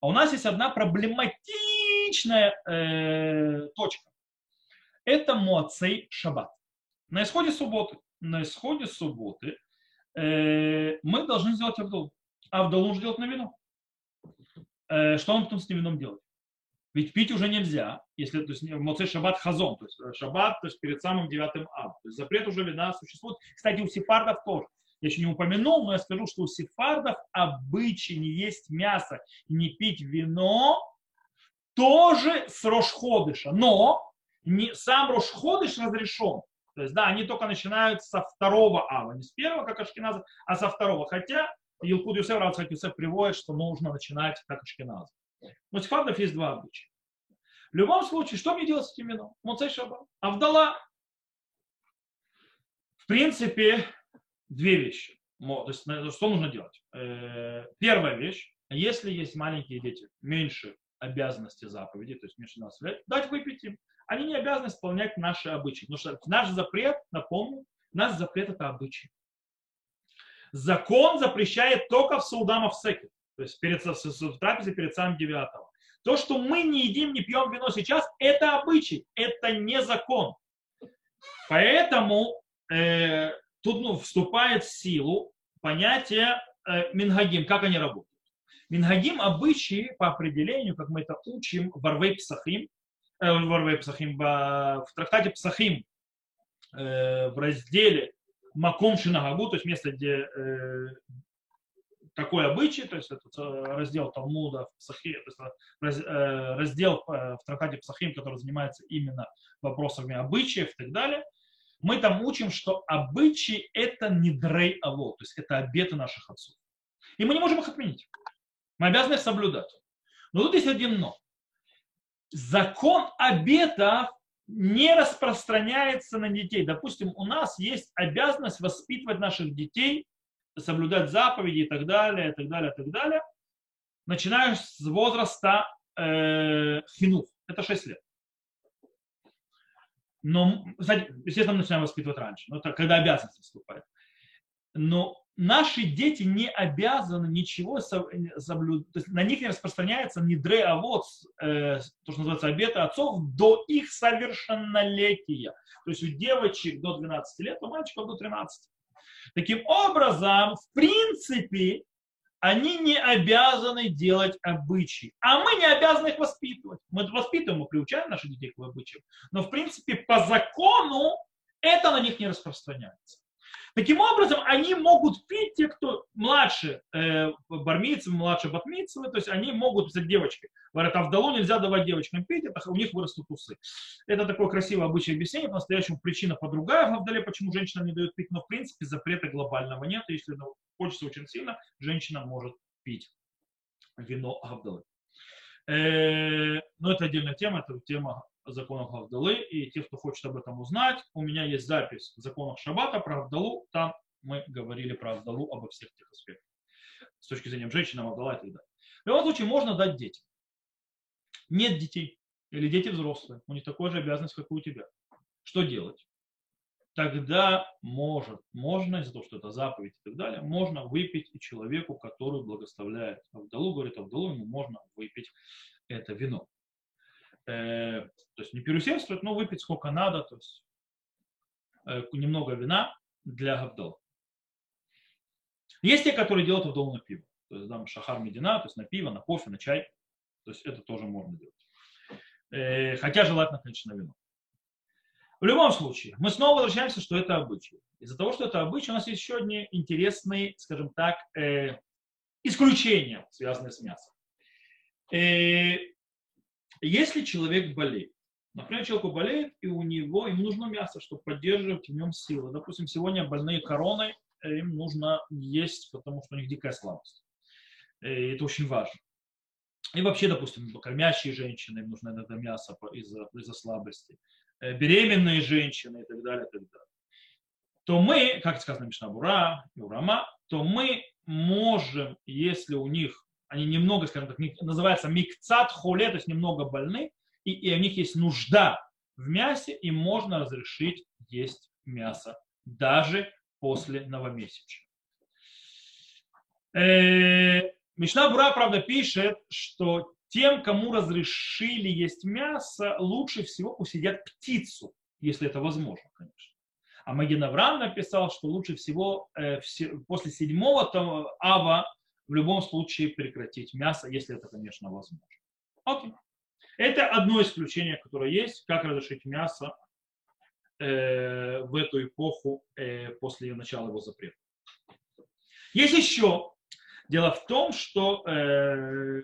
А у нас есть одна проблематичная э, точка. Это Моцей Шаббат. На исходе субботы, на исходе субботы э, мы должны сделать Авдол. Авдол нужно делать на вино. Э, что он потом с этим вином делать? Ведь пить уже нельзя, если то есть, моцей шаббат хазон, то есть э, шаббат то есть перед самым девятым ав. То есть запрет уже вина существует. Кстати, у сефардов тоже. Я еще не упомянул, но я скажу, что у сефардов обычай не есть мясо не пить вино тоже с Рошходыша. Но не, сам Рошходыш разрешен. То есть, да, они только начинают со второго ава, не с первого, как Ашкиназа, а со второго. Хотя Илкуд Юсеф, Рацхак Юсеф приводит, что нужно начинать как Ашкиназа. Но сефардов есть два обычая. В любом случае, что мне делать с этим вином? Моцей Шаба. Авдала. В принципе, две вещи. То есть, что нужно делать? Э, первая вещь. Если есть маленькие дети, меньше обязанности заповеди, то есть меньше нас дать выпить им они не обязаны исполнять наши обычаи. Потому что наш запрет, напомню, наш запрет это обычай. Закон запрещает только в Саудама в Секе, то есть перед, в трапезе перед самым девятого. То, что мы не едим, не пьем вино сейчас, это обычай, это не закон. Поэтому э, тут ну, вступает в силу понятие э, мингагим, как они работают. Мингагим обычаи по определению, как мы это учим в Арвей Псахим, Э, в Псахим, в трактате Псахим, э, в разделе Маком Шинагагу, то есть место, где э, такой обычай, то есть это раздел Талмуда в Псахи, то есть раздел в трактате Псахим, который занимается именно вопросами обычаев и так далее, мы там учим, что обычаи это не дрей аво, то есть это обеты наших отцов. И мы не можем их отменить. Мы обязаны их соблюдать. Но тут есть один но закон обетов не распространяется на детей. Допустим, у нас есть обязанность воспитывать наших детей, соблюдать заповеди и так далее, и так далее, и так далее, начиная с возраста э, хинух. Это 6 лет. Но, кстати, естественно, мы начинаем воспитывать раньше, но это когда обязанность наступает. Но наши дети не обязаны ничего соблюдать, то есть на них не распространяется ни дре, а вот э, то, что называется обеты отцов, до их совершеннолетия. То есть у девочек до 12 лет, у мальчиков до 13. Таким образом, в принципе, они не обязаны делать обычаи, а мы не обязаны их воспитывать. Мы воспитываем, мы приучаем наших детей к обычаям, но в принципе по закону это на них не распространяется. Таким образом, они могут пить, те, кто младше э, бармийцев, младше батмийцев, то есть они могут, писать девочки, говорят, а в долу нельзя давать девочкам пить, это у них вырастут усы. Это такое красивое обычное объяснение, по-настоящему причина подругая в Авдале, почему женщинам не дают пить, но в принципе запрета глобального нет, если хочется очень сильно, женщина может пить вино Авдалы. Э, но это отдельная тема, это тема законах Авдалы, и те, кто хочет об этом узнать, у меня есть запись в законах Шаббата про Авдалу, там мы говорили про Авдалу обо всех тех аспектах. С точки зрения женщин, Авдала и так далее. В любом случае, можно дать детям. Нет детей, или дети взрослые, у них такая же обязанность, как и у тебя. Что делать? Тогда может, можно, из-за того, что это заповедь и так далее, можно выпить и человеку, который благословляет Авдалу, говорит Авдалу, ему можно выпить это вино э, то есть не переусердствовать, но выпить сколько надо, то есть э, немного вина для гавдала. Есть те, которые делают гавдалу на пиво. То есть там шахар медина, то есть на пиво, на кофе, на чай. То есть это тоже можно делать. Э, хотя желательно, конечно, вино. В любом случае, мы снова возвращаемся, что это обычай. Из-за того, что это обычай, у нас есть еще одни интересные, скажем так, э, исключения, связанные с мясом. Э, если человек болеет, например, человек болеет, и у него, ему нужно мясо, чтобы поддерживать в нем силы. Допустим, сегодня больные короной, э, им нужно есть, потому что у них дикая слабость. Э, и это очень важно. И вообще, допустим, кормящие женщины, им нужно иногда мясо из-за из слабости. Э, беременные женщины и так далее, и так далее. То мы, как сказано Мишнабура и Урама, то мы можем, если у них они немного, скажем так, называется микцат холе, то есть немного больны, и, и у них есть нужда в мясе, им можно разрешить есть мясо даже после новомесяча. Э, Мишна Бура, правда, пишет, что тем, кому разрешили есть мясо, лучше всего усидят птицу, если это возможно, конечно. А Маген Авраам написал, что лучше всего э, после седьмого ава в любом случае прекратить мясо, если это, конечно, возможно. Окей. Это одно исключение, которое есть, как разрешить мясо э, в эту эпоху э, после начала его запрета. Есть еще. Дело в том, что э,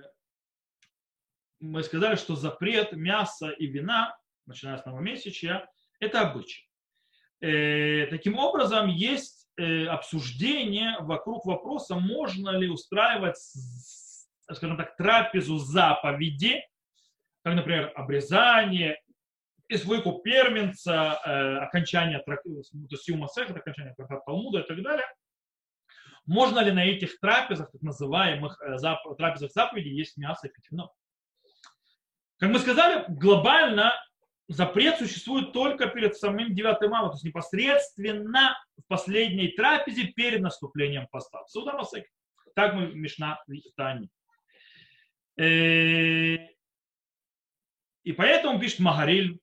мы сказали, что запрет мяса и вина начиная с новомесячья, это обычай. Э, таким образом, есть обсуждение вокруг вопроса, можно ли устраивать, скажем так, трапезу заповеди, как, например, обрезание, из выкуп первенца, э, окончание то есть окончание трактата Талмуда и так далее. Можно ли на этих трапезах, так называемых э, трапезах заповедей, есть мясо и пить вино? Как мы сказали, глобально запрет существует только перед самым 9 мая, то есть непосредственно в последней трапезе перед наступлением поста. Суда Масек. Так мы Мишна Тане. Э, и поэтому пишет Магариль,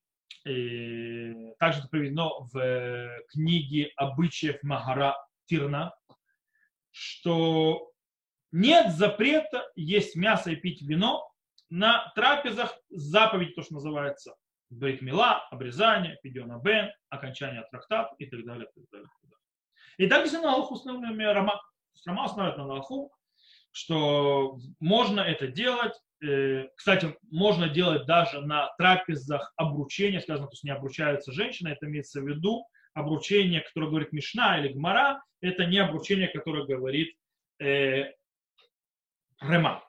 э, также это приведено в книге обычаев Магара Тирна, что нет запрета есть мясо и пить вино на трапезах заповедь, то, что называется бритмила, обрезание, пидиона бен, окончание трактат и так далее. И так далее. И так если на Аллаху установленными Рама. Рама устанавливает на Аллаху, что можно это делать. Э, кстати, можно делать даже на трапезах обручения, сказано, то есть не обручаются женщины, это имеется в виду обручение, которое говорит Мишна или Гмара, это не обручение, которое говорит э, Рема.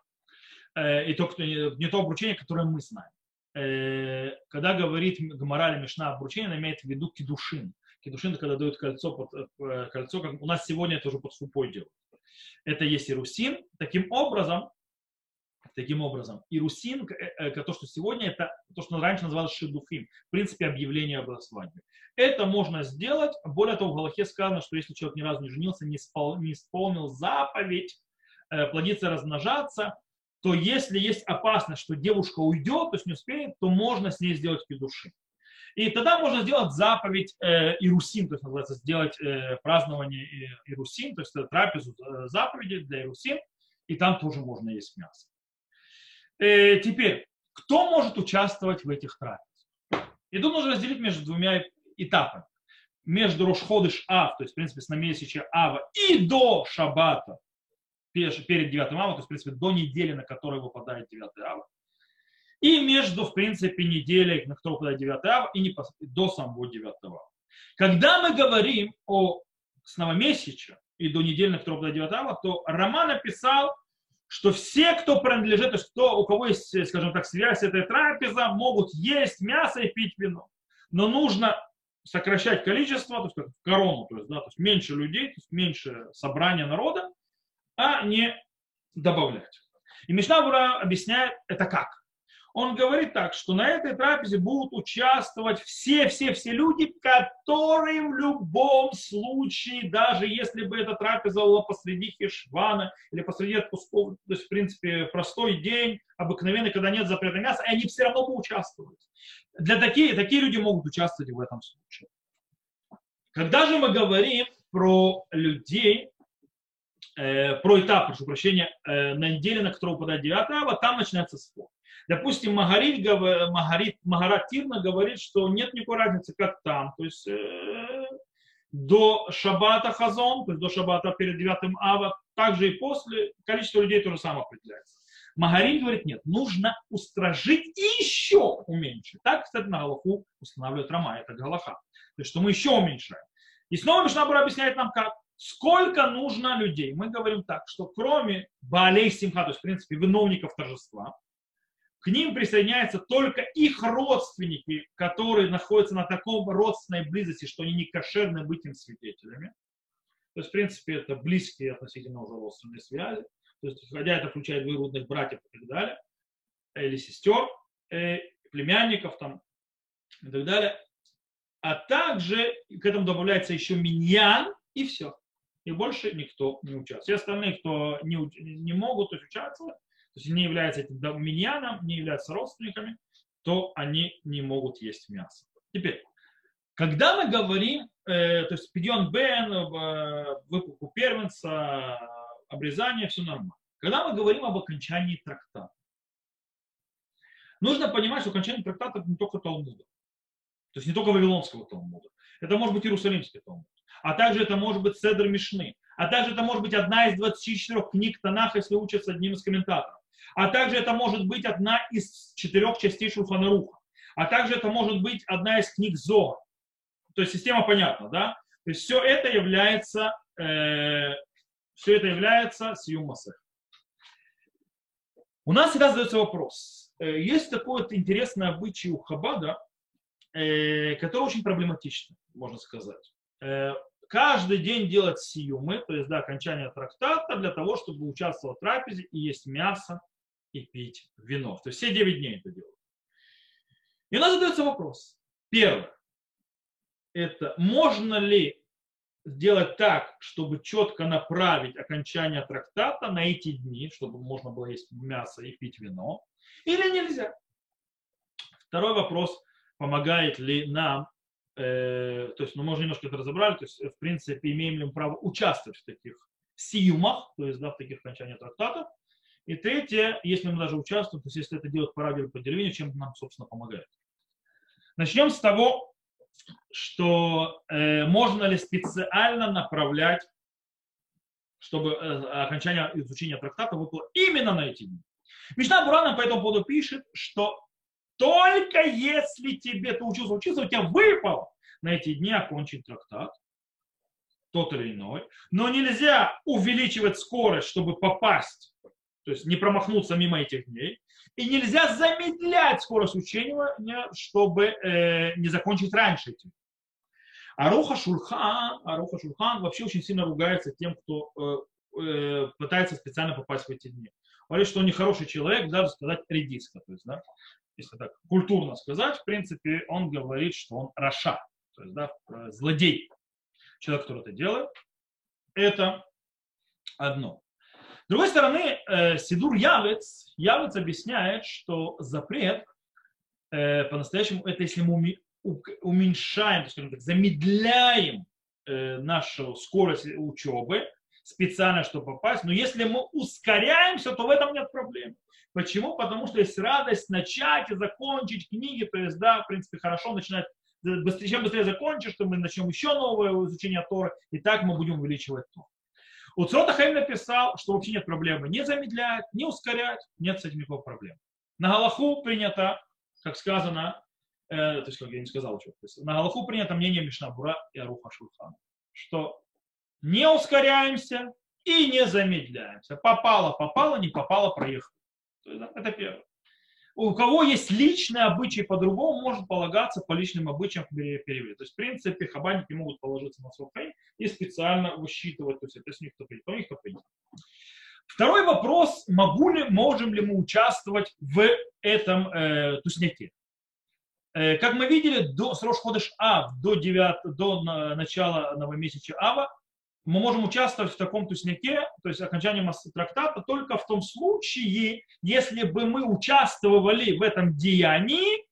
Э, и то, не то обручение, которое мы знаем. Э, когда говорит Гмара или Мишна обручение, она имеет в виду кедушин. Кедушин это когда дают кольцо, под, э, кольцо как у нас сегодня это уже под фупой делают. Это есть ирусин. Таким образом, Таким образом, ирусин, э, то, что сегодня, это то, что раньше называлось шидуфим, в принципе, объявление об свадьбе. Это можно сделать. Более того, в Галахе сказано, что если человек ни разу не женился, не, испол, не исполнил заповедь, плодиться, размножаться, то если есть опасность, что девушка уйдет, то есть не успеет, то можно с ней сделать кедуши. И тогда можно сделать заповедь э, Ирусин, то есть называется сделать э, празднование Ирусин, то есть трапезу э, заповеди для Ирусин, и там тоже можно есть мясо. Э, теперь, кто может участвовать в этих трапезах? Тут нужно разделить между двумя этапами. Между Рошходыш Ав, то есть, в принципе, с намесяча Ава, и до Шабата, перед 9 ава, то есть, в принципе, до недели, на которой выпадает 9 ава. И между, в принципе, неделей, на которую выпадает 9 ава, и не до самого 9 ава. Когда мы говорим о с новомесяча и до недели, на которую выпадает 9 ава, то Роман написал, что все, кто принадлежит, то есть кто, у кого есть, скажем так, связь с этой трапеза, могут есть мясо и пить вино. Но нужно сокращать количество, то есть как корону, то есть, да, то есть меньше людей, то есть меньше собрания народа, а не добавлять. И Мишнабура объясняет это как. Он говорит так, что на этой трапезе будут участвовать все-все-все люди, которые в любом случае, даже если бы эта трапеза была посреди Хишвана или посреди отпусков, то есть, в принципе, простой день, обыкновенный, когда нет запрета мяса, они все равно будут участвовать. Для такие, такие люди могут участвовать в этом случае. Когда же мы говорим про людей, э, про этап, прошу прощения, э, на неделе, на которую выпадает 9 ава, там начинается спор. Допустим, Магарит, Магарит, Магарат Тирна говорит, что нет никакой разницы, как там. То есть э, до Шабата Хазон, то есть до Шабата перед 9 ава, также и после, количество людей то же самое определяется. Магарин говорит, нет, нужно устражить и еще уменьшить. Так, кстати, на Галаху устанавливает Рама, это Галаха. То есть, что мы еще уменьшаем. И снова Мишнабур объясняет нам, как. Сколько нужно людей? Мы говорим так, что кроме Баалей Симха, то есть, в принципе, виновников торжества, к ним присоединяются только их родственники, которые находятся на таком родственной близости, что они не кошерны быть им свидетелями. То есть, в принципе, это близкие относительно уже родственные связи. То есть, хотя это включает двоюродных братьев и так далее, или сестер, э, племянников там и так далее. А также к этому добавляется еще миньян и все и больше никто не участвует. Все остальные, кто не, не могут участвовать, то есть не являются этим миньяном, не являются родственниками, то они не могут есть мясо. Теперь, когда мы говорим, э, то есть пидьон бен, э, выпуку первенца, обрезание, все нормально. Когда мы говорим об окончании трактата, нужно понимать, что окончание трактата это не только Талмуда. То есть не только Вавилонского Талмуда. Это может быть Иерусалимский Талмуд а также это может быть Седр Мишны, а также это может быть одна из 24 книг Танаха, если учатся одним из комментаторов, а также это может быть одна из четырех частей Шулханаруха, а также это может быть одна из книг Зоа. То есть система понятна, да? То есть все это является, э, все это является сиюмасах. У нас всегда задается вопрос. Э, есть такой вот интересный обычай у Хабада, э, который очень проблематичный, можно сказать. Э, каждый день делать сиюмы, то есть до окончания трактата, для того, чтобы участвовать в трапезе и есть мясо и пить вино. То есть все 9 дней это делают. И у нас задается вопрос. Первое. Это можно ли сделать так, чтобы четко направить окончание трактата на эти дни, чтобы можно было есть мясо и пить вино, или нельзя? Второй вопрос, помогает ли нам, э, то есть, ну, мы уже немножко это разобрали, то есть, в принципе, имеем ли мы право участвовать в таких сиюмах, то есть, да, в таких окончаниях трактатов. И третье, если мы даже участвуем, то есть, если это делать по радио по телевидению, чем нам, собственно, помогает. Начнем с того, что э, можно ли специально направлять, чтобы э, окончание изучения трактата выпало именно на эти дни. Мишна Бурана по этому поводу пишет, что только если тебе ты учился учиться, у тебя выпало на эти дни окончить трактат, тот или иной, но нельзя увеличивать скорость, чтобы попасть, то есть не промахнуться мимо этих дней, и нельзя замедлять скорость учения, чтобы э, не закончить раньше этим. Аруха Шульхан, Аруха Шульхан вообще очень сильно ругается тем, кто э, э, пытается специально попасть в эти дни. Говорит, что он нехороший человек, даже сказать редиска. То есть, да, если так культурно сказать, в принципе, он говорит, что он раша, то есть, да, э, злодей. Человек, который это делает, это одно. С другой стороны, э, Сидур Явец, Явец объясняет, что запрет э, по-настоящему это если мы уменьшаем, скажем так, замедляем нашу скорость учебы специально, чтобы попасть. Но если мы ускоряемся, то в этом нет проблем. Почему? Потому что есть радость начать и закончить книги, то есть, да, в принципе, хорошо начинать быстрее, чем быстрее закончишь, то мы начнем еще новое изучение Торы, и так мы будем увеличивать то. У Црота Хайм написал, что вообще нет проблемы не замедлять, не ускорять, нет с этим никакой проблемы. На Галаху принято, как сказано, э, то есть, как я не сказал, что, то есть, на Галаху принято мнение Мишнабура и Аруха Шульхана, что не ускоряемся и не замедляемся. Попало, попало, не попало, проехали. Это первое. У кого есть личные обычаи по-другому, может полагаться по личным обычаям в переводе. То есть, в принципе, хабаники могут положиться на свой и специально высчитывать, то есть, это с них кто принят, то них кто принят. Второй вопрос, могу ли, можем ли мы участвовать в этом э, тусняке. Э, как мы видели, до, с Рошходыш Ав до, 9, до начала новомесяча Ава мы можем участвовать в таком тусняке, то есть окончании трактата, только в том случае, если бы мы участвовали в этом деянии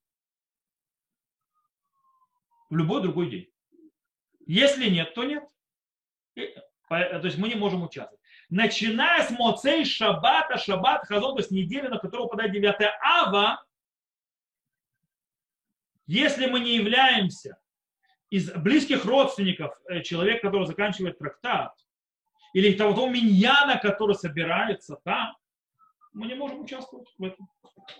в любой другой день. Если нет, то нет. То есть мы не можем участвовать. Начиная с Моцей Шаббата, Шаббат, Хазон, то есть недели, на которую выпадает 9 Ава, если мы не являемся из близких родственников э, человек, который заканчивает трактат, или того миньяна, который собирается там, мы не можем участвовать в этом.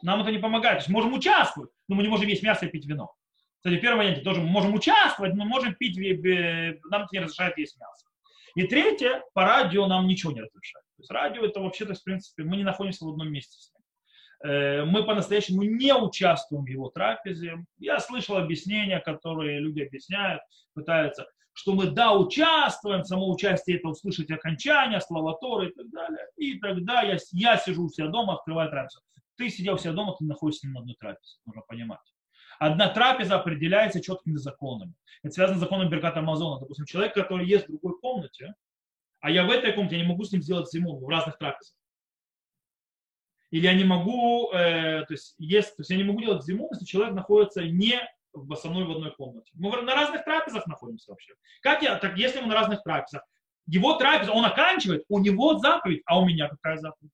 Нам это не помогает. То есть можем участвовать, но мы не можем есть мясо и пить вино. Кстати, первый вариант тоже мы можем участвовать, но можем пить, нам это не разрешает есть мясо. И третье, по радио нам ничего не разрешает. То есть радио это вообще, то есть, в принципе, мы не находимся в одном месте с ним. Э, мы по-настоящему не участвуем в его трапезе. Я слышал объяснения, которые люди объясняют, пытаются, что мы да, участвуем, само участие это услышать окончание, слова Торы и так далее. И тогда я, я сижу у себя дома, открываю трапезу. Ты сидел у себя дома, ты находишься на одной трапезе, нужно понимать. Одна трапеза определяется четкими законами. Это связано с законом Берката Амазона. Допустим, человек, который ест в другой комнате, а я в этой комнате, я не могу с ним сделать зиму в разных трапезах или я не могу, э, то, есть, есть, то есть я не могу делать зиму, если человек находится не в основной в одной комнате. Мы на разных трапезах находимся вообще. Как я, так если мы на разных трапезах, его трапеза, он оканчивает, у него заповедь, а у меня какая заповедь?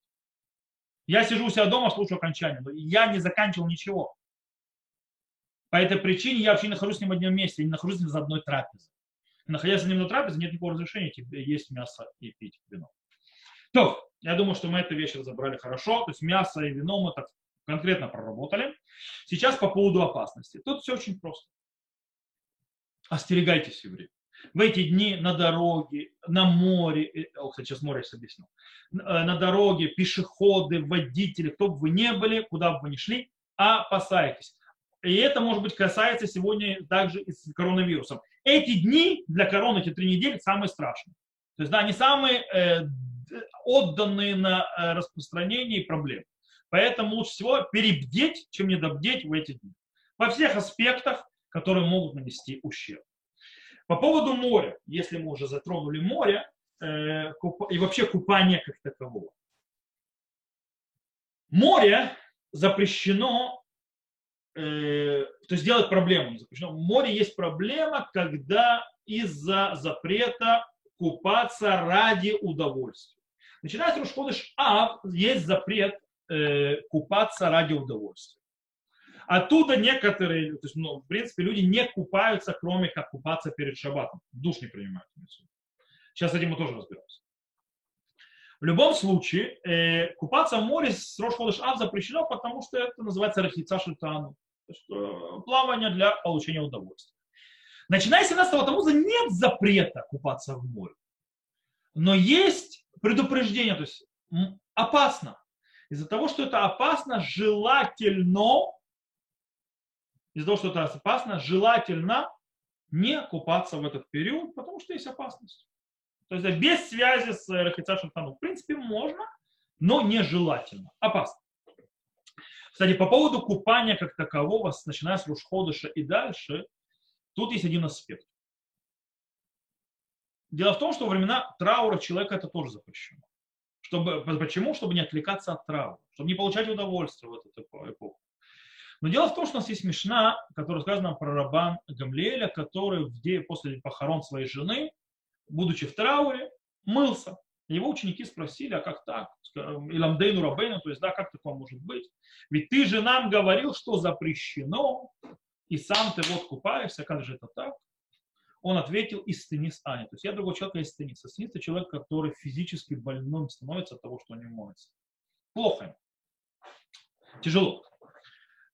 Я сижу у себя дома, слушаю окончание, но я не заканчивал ничего. По этой причине я вообще не нахожусь с ним в одном месте, я не нахожусь с ним за одной трапезой. Находясь с ним на трапезе, нет никакого разрешения есть мясо и пить вино. То, я думаю, что мы эту вещь разобрали хорошо. То есть мясо и вино мы так конкретно проработали. Сейчас по поводу опасности. Тут все очень просто. Остерегайтесь евреи. В эти дни на дороге, на море, о, кстати, сейчас море я объясню, на дороге, пешеходы, водители, кто бы вы ни были, куда бы вы ни шли, опасайтесь. И это, может быть, касается сегодня также и с коронавирусом. Эти дни для короны, эти три недели, самые страшные. То есть, да, они самые э, отданные на э, распространение и проблемы. Поэтому лучше всего перебдеть, чем недобдеть в эти дни. Во всех аспектах, которые могут нанести ущерб. По поводу моря, если мы уже затронули море, э, и вообще купание как такового. Море запрещено э, то есть делать проблему. Запрещено. В море есть проблема, когда из-за запрета купаться ради удовольствия. Начиная с Рушходыш А, есть запрет э, купаться ради удовольствия. Оттуда некоторые, то есть, ну, в принципе, люди не купаются, кроме как купаться перед шаббатом. Душ не принимают. Сейчас с этим мы тоже разберемся. В любом случае, э, купаться в море с Рошходыш Ав запрещено, потому что это называется рахица шельтану э, плавание для получения удовольствия. Начиная с 17 Тамуза нет запрета купаться в море. Но есть предупреждение, то есть опасно. Из-за того, что это опасно, желательно, из-за того, что это опасно, желательно не купаться в этот период, потому что есть опасность. То есть без связи с Рахица Шантану. В принципе, можно, но нежелательно. Опасно. Кстати, по поводу купания как такового, начиная с Рушходыша и дальше, тут есть один аспект. Дело в том, что во времена траура человека это тоже запрещено. Чтобы, почему? Чтобы не отвлекаться от травмы, чтобы не получать удовольствие в эту эпоху. Но дело в том, что у нас есть Мишна, которая сказана про Рабан Гамлеля, который в день после похорон своей жены, будучи в трауре, мылся. Его ученики спросили, а как так? Иламдейну Рабейну, то есть, да, как такое может быть? Ведь ты же нам говорил, что запрещено, и сам ты вот купаешься, как же это так? Он ответил, истынис Аня. То есть я другого человека истынис. Истынис это человек, который физически больным становится от того, что он не моется. Плохо Тяжело.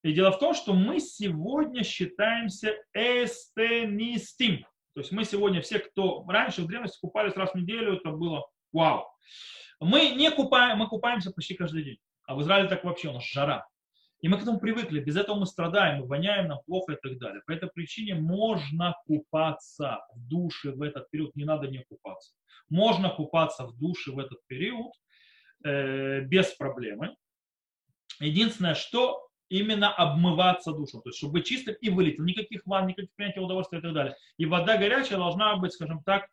И дело в том, что мы сегодня считаемся эстенистим. То есть мы сегодня все, кто раньше в древности купались раз в неделю, это было Вау. Мы не купаем, мы купаемся почти каждый день. А в Израиле так вообще, у нас жара. И мы к этому привыкли. Без этого мы страдаем, мы воняем, нам плохо и так далее. По этой причине можно купаться в душе в этот период. Не надо не купаться. Можно купаться в душе в этот период э, без проблемы. Единственное, что именно обмываться душем, то есть чтобы быть чистым и вылетел, никаких ванн, никаких принятия удовольствия и так далее. И вода горячая должна быть, скажем так,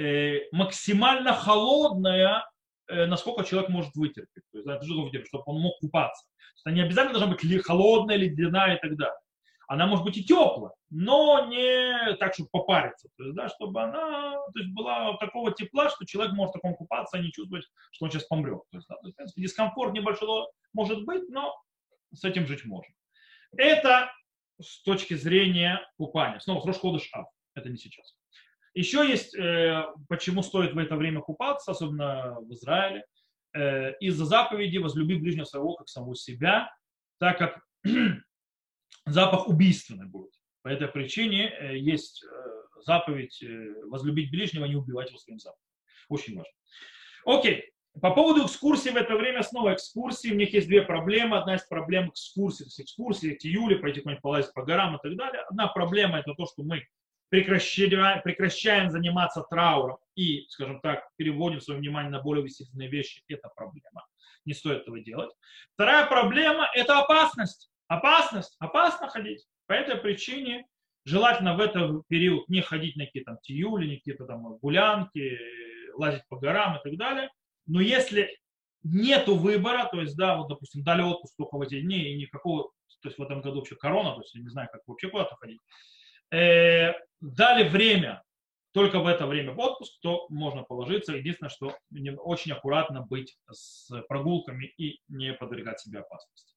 Э, максимально холодная, насколько человек может вытерпеть. То есть, это же вытерпеть, чтобы он мог купаться. То есть, не обязательно должна быть холодная, ледяная и так далее. Она может быть и теплая, но не так, чтобы попариться. То есть, да, чтобы она то есть, была такого тепла, что человек может в таком купаться и не чувствовать, что он сейчас помрет. То есть, да, то есть, в принципе, дискомфорт небольшой может быть, но с этим жить можно. Это с точки зрения купания. Снова с Рошходыш Ав. Это не сейчас. Еще есть, э, почему стоит в это время купаться, особенно в Израиле, э, из-за заповеди «возлюби ближнего своего, как самого себя», так как запах убийственный будет. По этой причине э, есть заповедь возлюбить ближнего, не убивать его своим запахом. Очень важно. Окей. По поводу экскурсии в это время, снова экскурсии, у них есть две проблемы. Одна из проблем экскурсии, то есть экскурсии, тиюли, пойти куда-нибудь полазить по горам и так далее. Одна проблема это то, что мы прекращаем, прекращаем заниматься трауром и, скажем так, переводим свое внимание на более весительные вещи, это проблема. Не стоит этого делать. Вторая проблема – это опасность. Опасность. Опасно ходить. По этой причине желательно в этот период не ходить на какие-то там тиюли, не какие-то там гулянки, лазить по горам и так далее. Но если нету выбора, то есть, да, вот, допустим, дали отпуск только в эти дни, и никакого, то есть в этом году вообще корона, то есть я не знаю, как вообще куда-то ходить, э, дали время, только в это время в отпуск, то можно положиться. Единственное, что очень аккуратно быть с прогулками и не подвергать себе опасности.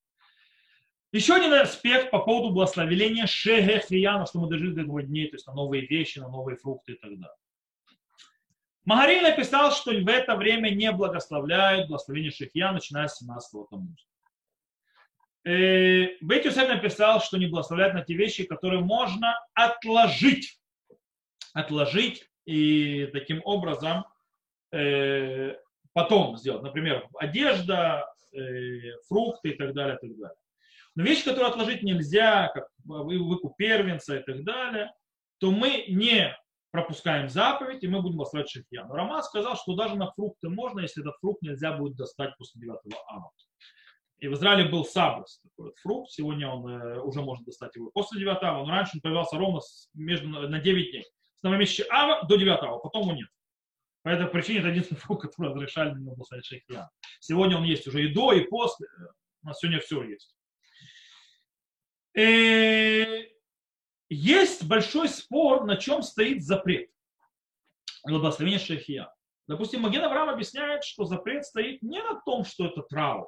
Еще один аспект по поводу благословения шегехияна, что мы дожили до этого дней, то есть на новые вещи, на новые фрукты и так далее. Магарин написал, что в это время не благословляют благословение Шехия, начиная с 17 тому. Э, Бейт Юсеф написал, что не благословляет на те вещи, которые можно отложить. Отложить и таким образом э, потом сделать. Например, одежда, э, фрукты и так далее, и так далее. Но вещи, которые отложить нельзя, как выкуп первенца и так далее, то мы не пропускаем заповедь, и мы будем благословлять шахья. Но Роман сказал, что даже на фрукты можно, если этот фрукт нельзя будет достать после 9 ава. И в Израиле был сабрас, такой вот фрукт, сегодня он э, уже можно достать его после 9 ава, но раньше он появлялся ровно между, на 9 дней. С новомесяча ава до 9 ава, потом его нет. По этой причине это единственный фрукт, который разрешали на него благословлять шахья. Сегодня он есть уже и до, и после. У нас сегодня все есть. И э, есть большой спор, на чем стоит запрет. Благословение Шехия. Допустим, Маген Авраам объясняет, что запрет стоит не на том, что это траур,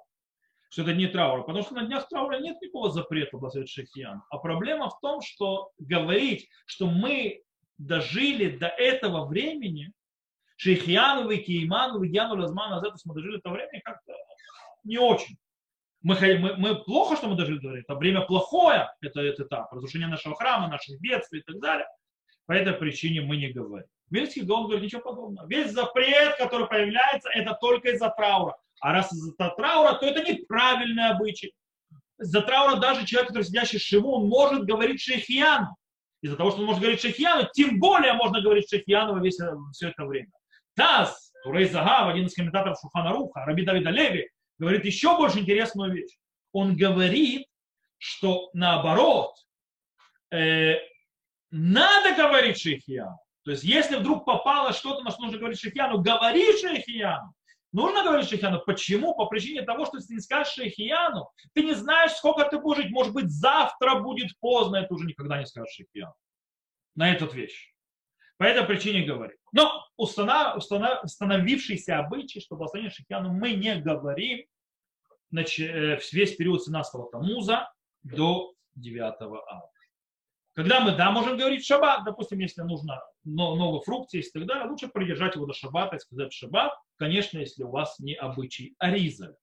что это не траур, потому что на днях траура нет никакого запрета благословить Шехиян. А проблема в том, что говорить, что мы дожили до этого времени, Шейхьяну, Кейману, Вигьяну, Лазману, Азетус, мы дожили до времени как-то не очень мы, мы, мы плохо, что мы дожили до это время плохое, это, это этап, разрушение нашего храма, наших бедствий и так далее. По этой причине мы не говорим. Вельский Гаон говорит ничего подобного. Весь запрет, который появляется, это только из-за траура. А раз из-за траура, то это неправильный обычай. Из-за траура даже человек, который сидящий Шиву, он может говорить шейхьяну. Из-за того, что он может говорить шейхьяну, тем более можно говорить шейхьяну весь, все это время. Таз, Турей Загав, один из комментаторов Шухана Руха, Раби Давида Леви, говорит еще больше интересную вещь. Он говорит, что наоборот, э, надо говорить шейхияну. То есть, если вдруг попало что-то, на что нужно говорить шейхияну, говори шейхияну. Нужно говорить шейхияну. Почему? По причине того, что если ты не скажешь шейхияну, ты не знаешь, сколько ты будешь жить. Может быть, завтра будет поздно, ты уже никогда не скажешь шейхияну. На этот вещь. По этой причине говорит. Но установ, установ, установившийся обычай, что благословение Шихьяну мы не говорим значит, э, весь период 17-го Тамуза до 9 ава. Когда мы, да, можем говорить шаббат, допустим, если нужно новый фрукт есть и так далее, лучше придержать его до шаббата и сказать шаббат, конечно, если у вас не обычай Аризаль.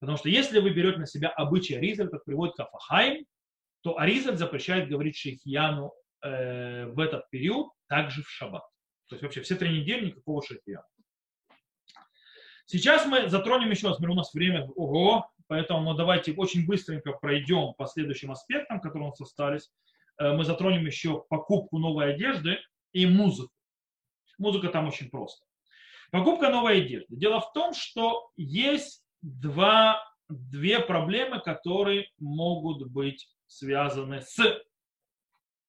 Потому что если вы берете на себя обычай Аризаль, как приводит Кафахайм, то Аризаль запрещает говорить шейхьяну э, в этот период, также в шаббат. То есть вообще все три недели никакого шейхьяна. Сейчас мы затронем еще раз, у нас время, ого, поэтому давайте очень быстренько пройдем по следующим аспектам, которые у нас остались. Э, мы затронем еще покупку новой одежды и музыку. Музыка там очень просто. Покупка новой одежды. Дело в том, что есть два, две проблемы, которые могут быть связаны с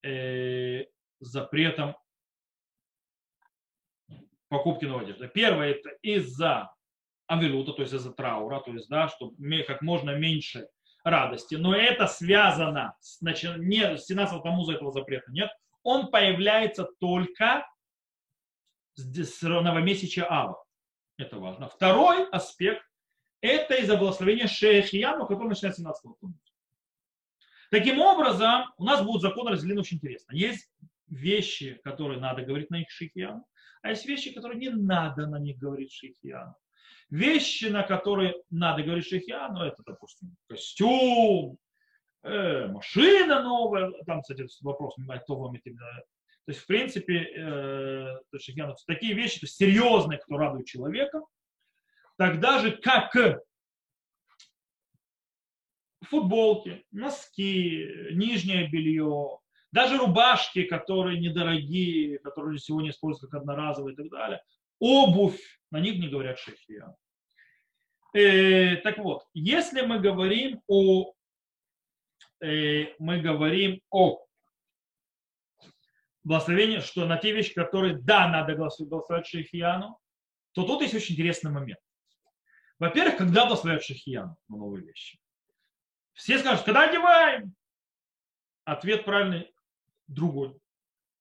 э, запретом покупки новой одежды. Первое это из-за авилута, то есть из-за траура, то есть, да, чтобы как можно меньше радости. Но это связано с, значит, не с 17 Тамуза этого запрета, нет. Он появляется только с новомесяча Ава. Это важно. Второй аспект – это из-за благословения Шехияну, который начинается 17 Тамуза. Таким образом, у нас будут законы разделены очень интересно. Есть вещи, которые надо говорить на них Шехияну, а есть вещи, которые не надо на них говорить Шехияну. Вещи, на которые надо говорить шейхия, ну это, допустим, костюм, э, машина новая, там, кстати, вопрос, кто вам это то есть, в принципе, э, то есть, ну, такие вещи, то есть, серьезные, кто радует человека, тогда же как футболки, носки, нижнее белье, даже рубашки, которые недорогие, которые сегодня используются как одноразовые и так далее, обувь, на них не говорят шейхия. Э, так вот, если мы говорим о, э, мы говорим о благословении, что на те вещи, которые, да, надо благословлять Шейхияну, то тут есть очень интересный момент. Во-первых, когда благословляют Шейхияну на новые вещи? Все скажут, когда одеваем? Ответ правильный другой.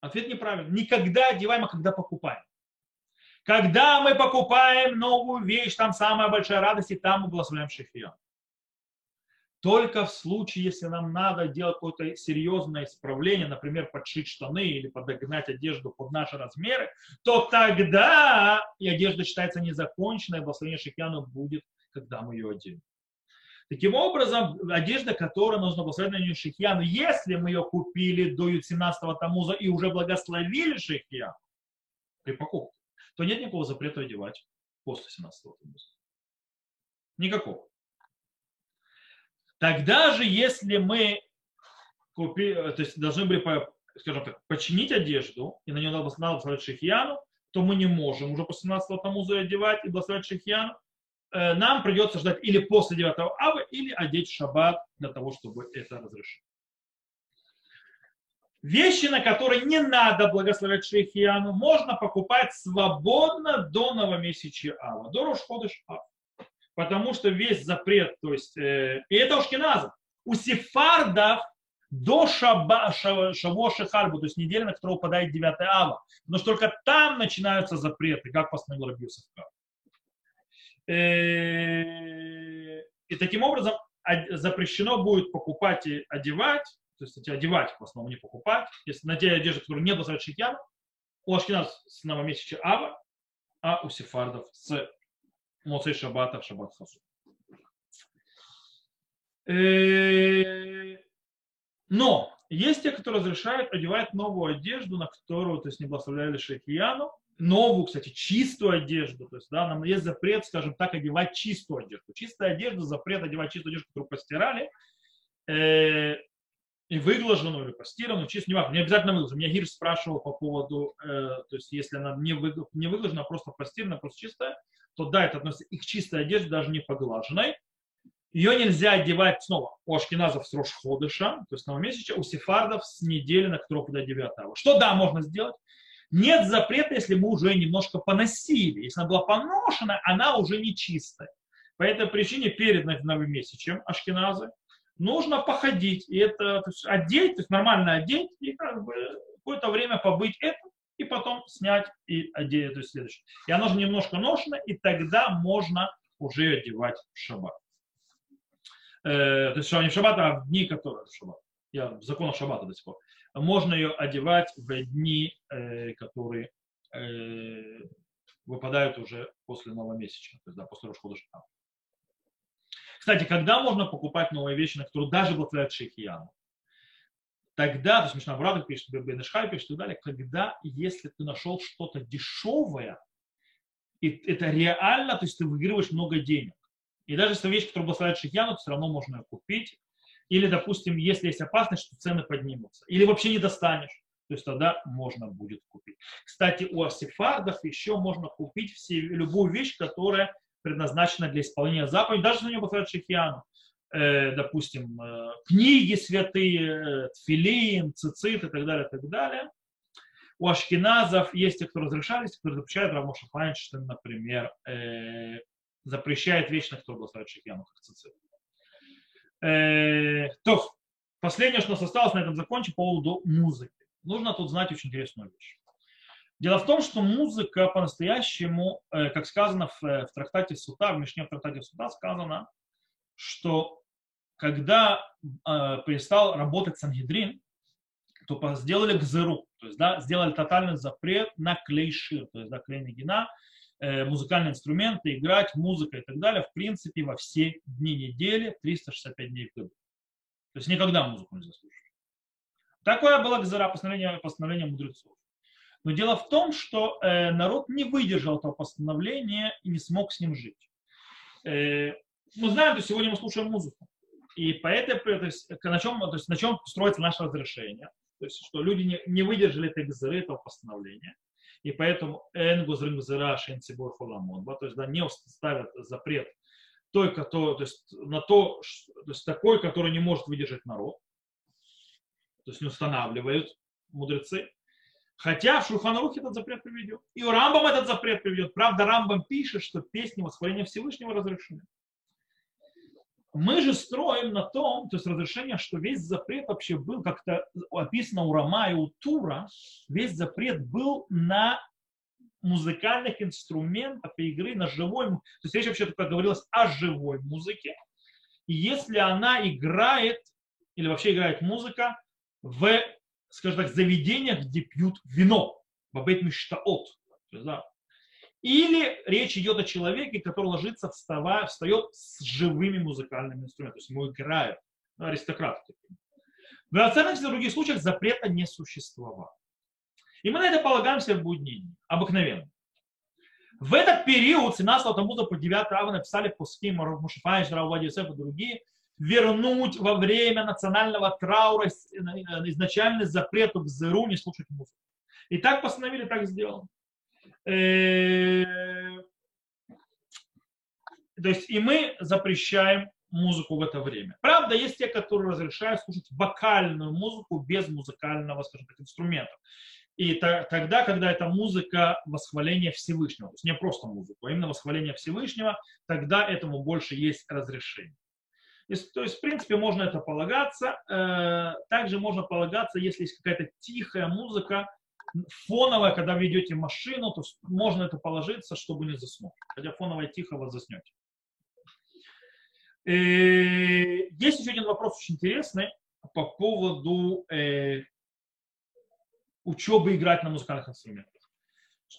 Ответ неправильный. Никогда одеваем, а когда покупаем. Когда мы покупаем новую вещь, там самая большая радость, и там мы благословляем Шехион. Только в случае, если нам надо делать какое-то серьезное исправление, например, подшить штаны или подогнать одежду под наши размеры, то тогда и одежда считается незаконченной, и благословение Шехиану будет, когда мы ее оденем. Таким образом, одежда, которая нужно благословить на нее шихьяну, если мы ее купили до 17-го тамуза и уже благословили шихьяну при покупке, то нет никакого запрета одевать после 17-го тамуза. Никакого. Тогда же, если мы купи, то есть должны были, скажем так, починить одежду, и на нее надо благословить шихьяну, то мы не можем уже после 17-го тамуза одевать и благословить шихьяну, Э, нам придется ждать или после 9 ава, или одеть шаббат для того, чтобы это разрешить. Вещи, на которые не надо благословлять шейхияну, можно покупать свободно до новомесячия ава, до Рошходыш ав. Потому что весь запрет, то есть, э, и это ушкиназа, у сефардов до шаба, шаво шихарбу, то есть неделя, на которую упадает 9 ава. Но только там начинаются запреты, как постановил Рабиусов Э, и таким образом запрещено будет покупать и одевать, то есть одевать в основном не покупать, если на те одежды, которые не благословят шикьян, у Ашкиназ с новомесяча Ава, а у сефардов с Моцей Шабата, Шабат Хасу. Э, но есть те, которые разрешают одевать новую одежду, на которую, то есть не благословляли шейхияну, новую, кстати, чистую одежду. То есть, да, нам есть запрет, скажем так, одевать чистую одежду. Чистая одежда, запрет одевать чистую одежду, которую постирали, э, и выглаженную, или постиранную, чистую, не важно, не обязательно выглаженную. Меня Гир спрашивал по поводу, э, то есть, если она не, вы, не выглажена, а просто постирана, просто чистая, то да, это относится и к чистой одежде, даже не поглаженной. Ее нельзя одевать снова у ашкеназов с Рошходыша, то есть новомесяча, у сефардов с недели, на которую подать 9 Что да, можно сделать? Нет запрета, если мы уже немножко поносили. Если она была поношена, она уже не чистая. По этой причине перед новомесячем ашкеназы нужно походить. И это то есть, одеть, то есть нормально одеть и как бы какое-то время побыть это, и потом снять и одеть, то есть следующее. И оно же немножко ношено, и тогда можно уже одевать в шаббат. Э, то есть не в шаббат, а в дни, которые в шаббат. Я законах шаббата до сих пор можно ее одевать в дни, э, которые э, выпадают уже после новомесяча, то есть да, после Рошхода Кстати, когда можно покупать новые вещи, на которые даже благословляют шейхияну? Тогда, то есть Мишна Брада пишет, Бенешхай пишет и так далее, когда, если ты нашел что-то дешевое, и это реально, то есть ты выигрываешь много денег. И даже если вещь, которая благословляет шейхияну, то все равно можно ее купить, или, допустим, если есть опасность, что цены поднимутся. Или вообще не достанешь. То есть тогда можно будет купить. Кстати, у асифардов еще можно купить все, любую вещь, которая предназначена для исполнения заповедей, даже если не поставят шихиану. Э, допустим, э, книги святые, э, тфилин, цицит и так далее, и так далее. У ашкеназов есть те, кто разрешались, которые запрещают Рамоша Файнштейн, например, э, запрещает вечно, кто благословляет шихиану, как цицит. То, последнее, что у нас осталось, на этом закончим, по поводу музыки. Нужно тут знать очень интересную вещь. Дело в том, что музыка по-настоящему, э, как сказано в, э, в трактате Сута, в Мишне в трактате Сута сказано, что когда э, перестал работать Сангидрин, то сделали гзеру, то есть да, сделали тотальный запрет на клейшир, то есть да, клейный гена, Э, музыкальные инструменты, играть, музыка и так далее, в принципе, во все дни недели, 365 дней в году. То есть никогда музыку нельзя слушать. Такое было гзара, постановление, постановление мудрецов. Но дело в том, что э, народ не выдержал этого постановления и не смог с ним жить. Э, мы знаем, что сегодня мы слушаем музыку. И по этой, то есть, на, чем, то есть, на чем строится наше разрешение. То есть, что люди не, не выдержали этой гзары, этого постановления и поэтому энгуз рингзера шенцибор холамон, то есть да, не ставят запрет той, который, то есть на то, то есть такой, который не может выдержать народ, то есть не устанавливают мудрецы. Хотя в Шурханарухе этот запрет приведет. И у Рамбам этот запрет приведет. Правда, Рамбам пишет, что песни восхваления Всевышнего разрешены. Мы же строим на том, то есть разрешение, что весь запрет вообще был, как-то описано у Рама и у Тура, весь запрет был на музыкальных инструментах и игры на живой, то есть речь вообще только говорилось о живой музыке. И если она играет, или вообще играет музыка в, скажем так, заведениях, где пьют вино, бабет миштаот, да, или речь идет о человеке, который ложится, вставая, встает с живыми музыкальными инструментами, то есть ему играют, ну, аристократы. В альтернативных других случаях запрета не существовало. И мы на это полагаемся в будни, обыкновенно. В этот период 17 Тамуза по 9 ава написали Пуским, Мушифаевич, Равади Юсеф и другие, вернуть во время национального траура изначальный запрет к зеру не слушать музыку. И так постановили, так сделано. Э, то есть и мы запрещаем музыку в это время. Правда, есть те, которые разрешают слушать вокальную музыку без музыкального, скажем так, инструмента. И тогда, когда это музыка восхваления Всевышнего, то есть не просто музыку, а именно восхваление Всевышнего, тогда этому больше есть разрешение. То есть, в принципе, можно это полагаться. Э, также можно полагаться, если есть какая-то тихая музыка, фоновая, когда ведете машину, то можно это положиться, чтобы не заснуть. Хотя фоновая тихо вас заснете. Э, есть еще один вопрос очень интересный по поводу э, учебы играть на музыкальных инструментах.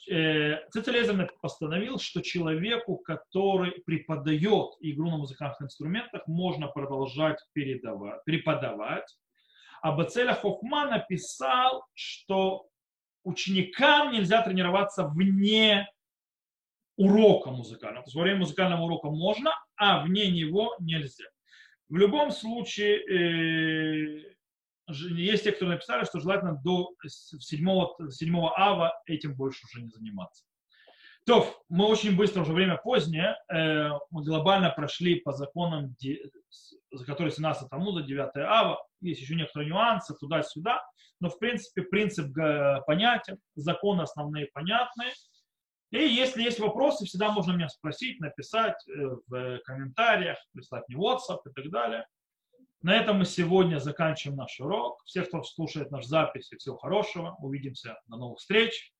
Э, Цицелезер постановил, что человеку, который преподает игру на музыкальных инструментах, можно продолжать передавать, преподавать. А Бацеля Хохма написал, что ученикам нельзя тренироваться вне урока музыкального. То есть во время музыкального урока можно, а вне него нельзя. В любом случае, э, есть те, кто написали, что желательно до 7, 7 ава этим больше уже не заниматься. То, мы очень быстро, уже время позднее, э, мы глобально прошли по законам, за которые 17 тому, за 9 ава, есть еще некоторые нюансы туда-сюда, но в принципе принцип понятен, законы основные понятны. И если есть вопросы, всегда можно меня спросить, написать э, в комментариях, прислать мне WhatsApp и так далее. На этом мы сегодня заканчиваем наш урок. Всех, кто слушает наш запись, всего хорошего. Увидимся. До новых встреч.